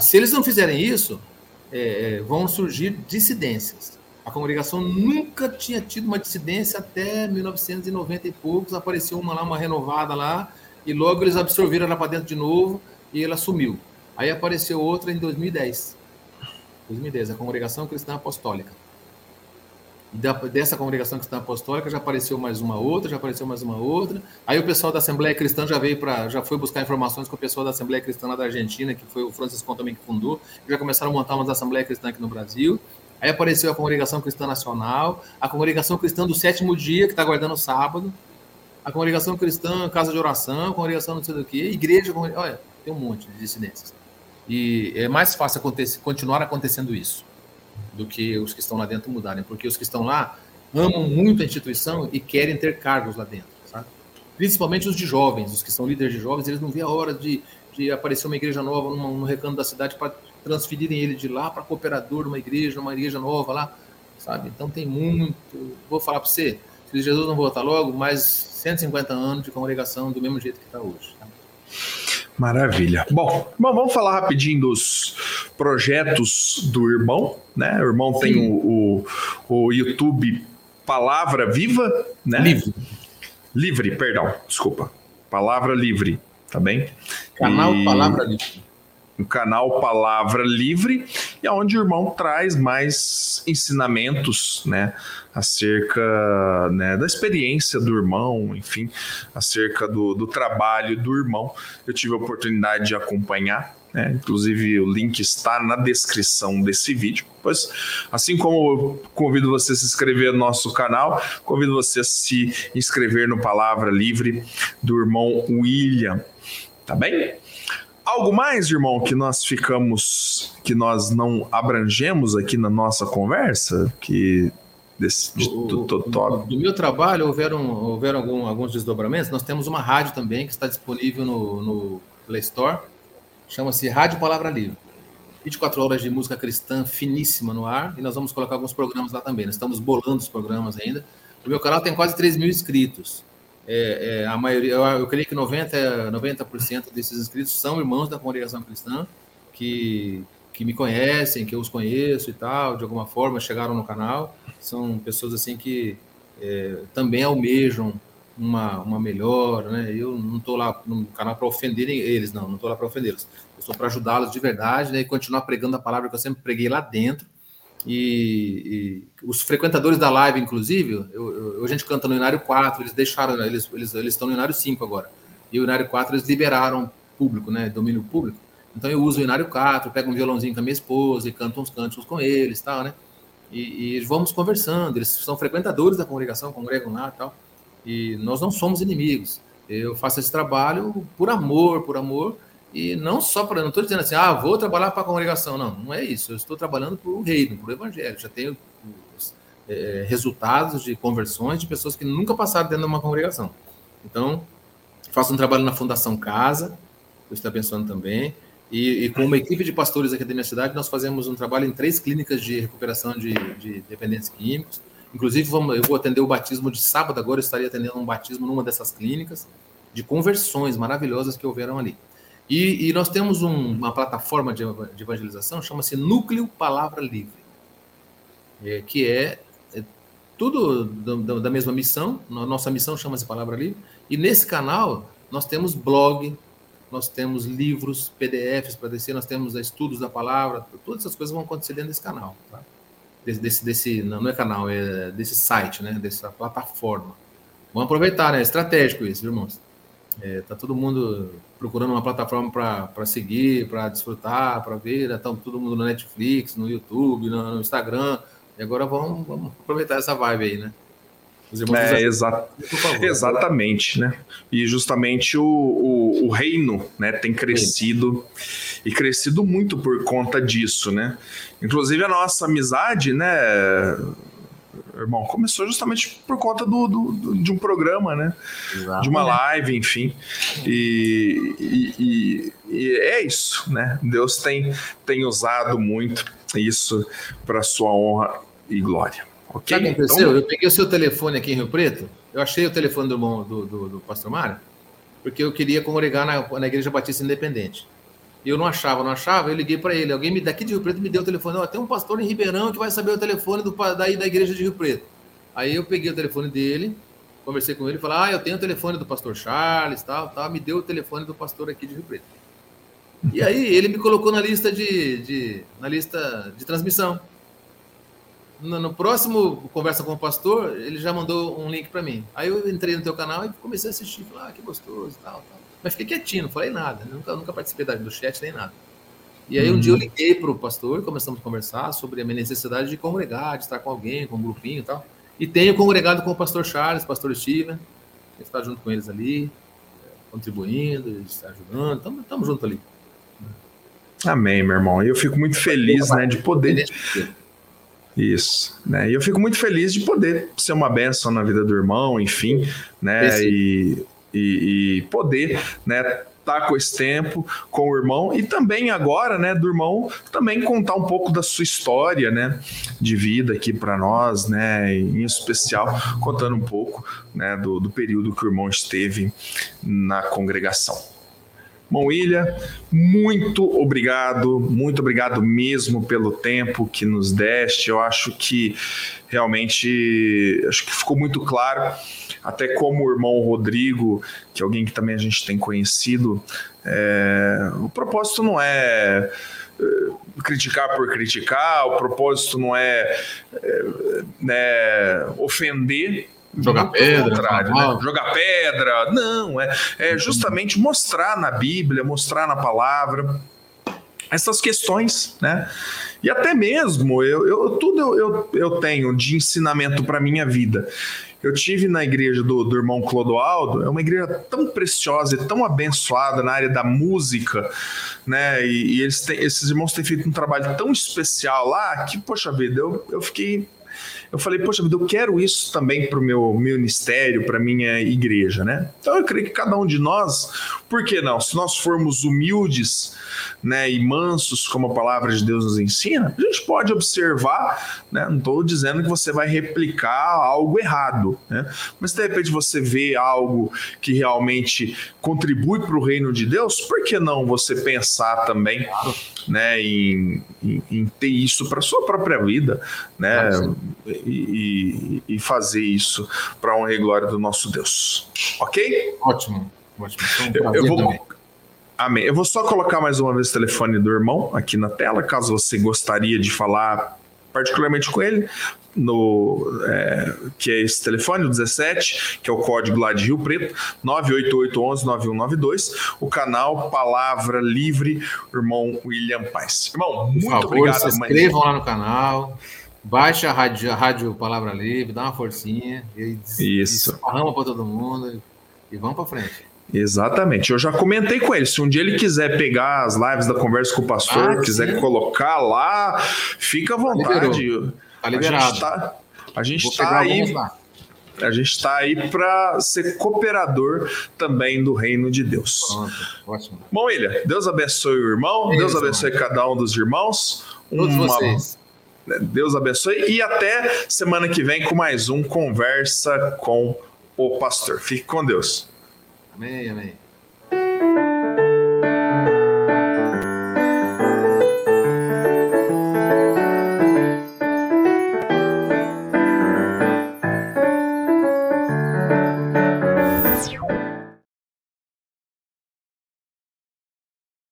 Se eles não fizerem isso, é, é, vão surgir dissidências. A congregação nunca tinha tido uma dissidência até 1990 e poucos. Apareceu uma lá, uma renovada lá, e logo eles absorveram ela para dentro de novo e ela sumiu. Aí apareceu outra em 2010. 2010, a Congregação Cristã Apostólica da, dessa congregação cristã apostólica já apareceu mais uma outra, já apareceu mais uma outra. Aí o pessoal da Assembleia Cristã já veio para, já foi buscar informações com o pessoal da Assembleia Cristã lá da Argentina, que foi o Francisco também que fundou, já começaram a montar uma Assembleia Cristã aqui no Brasil. Aí apareceu a Congregação Cristã Nacional, a Congregação Cristã do Sétimo Dia, que está guardando o sábado, a Congregação Cristã Casa de Oração, a Congregação não sei do que, Igreja, olha, tem um monte de dissidências. E é mais fácil acontecer, continuar acontecendo isso do que os que estão lá dentro mudarem, porque os que estão lá amam muito a instituição e querem ter cargos lá dentro, sabe? Principalmente os de jovens, os que são líderes de jovens, eles não vêem a hora de, de aparecer uma igreja nova num, no recanto da cidade para transferirem ele de lá para cooperador uma igreja, uma igreja nova lá, sabe? Então tem muito. Vou falar para você, se Jesus não voltar logo, mais 150 anos de congregação do mesmo jeito que está hoje. Maravilha. Bom, vamos falar rapidinho dos projetos do irmão, né? O irmão Sim. tem o, o, o, YouTube Palavra Viva, né? Livre. Livre, perdão, desculpa. Palavra Livre, tá bem? Canal e... Palavra Livre o canal Palavra Livre, e onde o irmão traz mais ensinamentos, né, acerca né, da experiência do irmão, enfim, acerca do, do trabalho do irmão. Eu tive a oportunidade de acompanhar, né, inclusive o link está na descrição desse vídeo. Pois, assim como convido você a se inscrever no nosso canal, convido você a se inscrever no Palavra Livre do irmão William, tá bem? Algo mais, irmão, que nós ficamos, que nós não abrangemos aqui na nossa conversa? Que desse, de, do, do, do, do, meu trabalho houveram, houveram algum, alguns desdobramentos. Nós temos uma rádio também que está disponível no, no Play Store. Chama-se Rádio Palavra Livre. 24 horas de música cristã finíssima no ar. E nós vamos colocar alguns programas lá também. Nós estamos bolando os programas ainda. O meu canal tem quase 3 mil inscritos. É, é, a maioria, eu, eu creio que 90%, 90 desses inscritos são irmãos da congregação cristã que, que me conhecem, que eu os conheço e tal, de alguma forma chegaram no canal. São pessoas assim que é, também almejam uma, uma melhora, né? Eu não estou lá no canal para ofender eles, não, não estou lá para ofendê-los. Eu estou para ajudá-los de verdade né? e continuar pregando a palavra que eu sempre preguei lá dentro. E, e os frequentadores da live, inclusive, eu, a gente canta no Inário 4, eles deixaram, eles, eles, eles estão no Inário 5 agora. E o Inário 4 eles liberaram público, né? Domínio público. Então eu uso o Inário 4, pego um violãozinho com a minha esposa e canto uns cânticos com eles tal, né? E, e, vamos conversando. Eles são frequentadores da congregação, congregam lá tal. E nós não somos inimigos. Eu faço esse trabalho por amor, por amor, e não só para. Não estou dizendo assim, ah, vou trabalhar para a congregação. Não, não é isso. Eu estou trabalhando para o reino, para o evangelho. Já tenho é, resultados de conversões de pessoas que nunca passaram dentro de uma congregação. Então, faço um trabalho na Fundação Casa, eu estou abençoando também. E, e, com uma equipe de pastores aqui da minha cidade, nós fazemos um trabalho em três clínicas de recuperação de, de dependentes químicos. Inclusive, vamos, eu vou atender o batismo de sábado, agora eu estaria atendendo um batismo numa dessas clínicas, de conversões maravilhosas que houveram ali. E, e nós temos um, uma plataforma de, de evangelização, chama-se Núcleo Palavra Livre, é, que é, é tudo da, da mesma missão, nossa missão chama-se Palavra Livre, e nesse canal nós temos blog, nós temos livros, PDFs para descer, nós temos estudos da palavra, todas essas coisas vão acontecer dentro desse canal. Tá? Desse, desse, desse, não, é canal, é desse site, né? dessa plataforma. Vamos aproveitar, né? É estratégico isso, irmãos. É, tá todo mundo procurando uma plataforma para seguir, para desfrutar, para ver. Né? Tá todo mundo no Netflix, no YouTube, no, no Instagram. E agora vamos, vamos aproveitar essa vibe aí, né? é, exa exatamente, né? E justamente o, o, o, reino né, tem crescido e crescido muito por conta disso, né? Inclusive a nossa amizade, né, irmão, começou justamente por conta do, do, do de um programa, né? Exato. De uma live, enfim. E, e, e, e, é isso, né? Deus tem, tem usado muito isso para sua honra e glória. Okay? Sabe o que aconteceu? Então... Eu peguei o seu telefone aqui em Rio Preto, eu achei o telefone do, do, do, do pastor Mário, porque eu queria congregar na, na Igreja Batista Independente. E eu não achava, não achava, eu liguei para ele. Alguém daqui de Rio Preto me deu o telefone. Oh, tem um pastor em Ribeirão que vai saber o telefone do, daí da igreja de Rio Preto. Aí eu peguei o telefone dele, conversei com ele falei: Ah, eu tenho o telefone do pastor Charles, tal, tal. Me deu o telefone do pastor aqui de Rio Preto. E aí ele me colocou na lista de, de na lista de transmissão no, no, próximo conversa com o pastor, ele já mandou um link para mim. Aí eu entrei no teu canal e comecei a assistir. Falei, ah, que gostoso tal, tal. Mas fiquei quietinho, não falei nada. Nunca, nunca participei do chat nem nada. E aí um dia eu uhum. liguei para o pastor e começamos a conversar sobre a minha necessidade de congregar, de estar com alguém, com um grupinho e tal. E tenho congregado com o pastor Charles, pastor Steven. Está junto com eles ali, contribuindo, ajudando. Estamos juntos ali. Amém, meu irmão. E eu fico muito feliz né, de poder isso, né? E eu fico muito feliz de poder ser uma benção na vida do irmão, enfim, né? E, e, e, poder, né? Tá com esse tempo com o irmão e também agora, né, do irmão também contar um pouco da sua história, né, de vida aqui para nós, né, em especial contando um pouco, né, do, do período que o irmão esteve na congregação. Bom, Ilha, muito obrigado, muito obrigado mesmo pelo tempo que nos deste. Eu acho que realmente acho que ficou muito claro, até como o irmão Rodrigo, que é alguém que também a gente tem conhecido, é, o propósito não é, é criticar por criticar, o propósito não é, é né, ofender, Jogar pedra, né? jogar pedra, não, é, é justamente mostrar na Bíblia, mostrar na palavra essas questões, né? E até mesmo eu, eu tudo eu, eu, eu tenho de ensinamento para minha vida. Eu tive na igreja do, do irmão Clodoaldo, é uma igreja tão preciosa e tão abençoada na área da música, né? E, e eles têm, esses irmãos têm feito um trabalho tão especial lá que, poxa vida, eu, eu fiquei eu falei, poxa vida, eu quero isso também para o meu ministério, para minha igreja, né? Então eu creio que cada um de nós, por que não? Se nós formos humildes, né, e mansos, como a palavra de Deus nos ensina, a gente pode observar, né? Não estou dizendo que você vai replicar algo errado, né? Mas de repente você vê algo que realmente contribui para o reino de Deus, por que não você pensar também, né, em, em, em ter isso para sua própria vida, né? e, e, fazer isso para honra e glória do nosso Deus. Ok? Ótimo. Ótimo. Um eu, eu vou. Amém. Eu vou só colocar mais uma vez o telefone do irmão aqui na tela, caso você gostaria de falar particularmente com ele, no é, que é esse telefone, o 17, que é o código lá de Rio Preto, 988119192, o canal Palavra Livre, irmão William Paz. Irmão, muito favor, obrigado. Se inscrevam lá no canal. Baixa a rádio, a rádio Palavra Livre, dá uma forcinha. E Isso. Para todo mundo e vamos para frente. Exatamente. Eu já comentei com ele. Se um dia ele quiser pegar as lives da conversa com o pastor, ah, quiser sim. colocar lá, fica à vontade. Tá liberado. A gente está a gente tá aí. A gente está aí para ser cooperador também do reino de Deus. Pronto. Bom, Ilha, Deus abençoe o irmão, é Deus abençoe cada um dos irmãos. Todos Uma... vocês? Deus abençoe e até semana que vem com mais um Conversa com o Pastor. Fique com Deus. Amém, amém.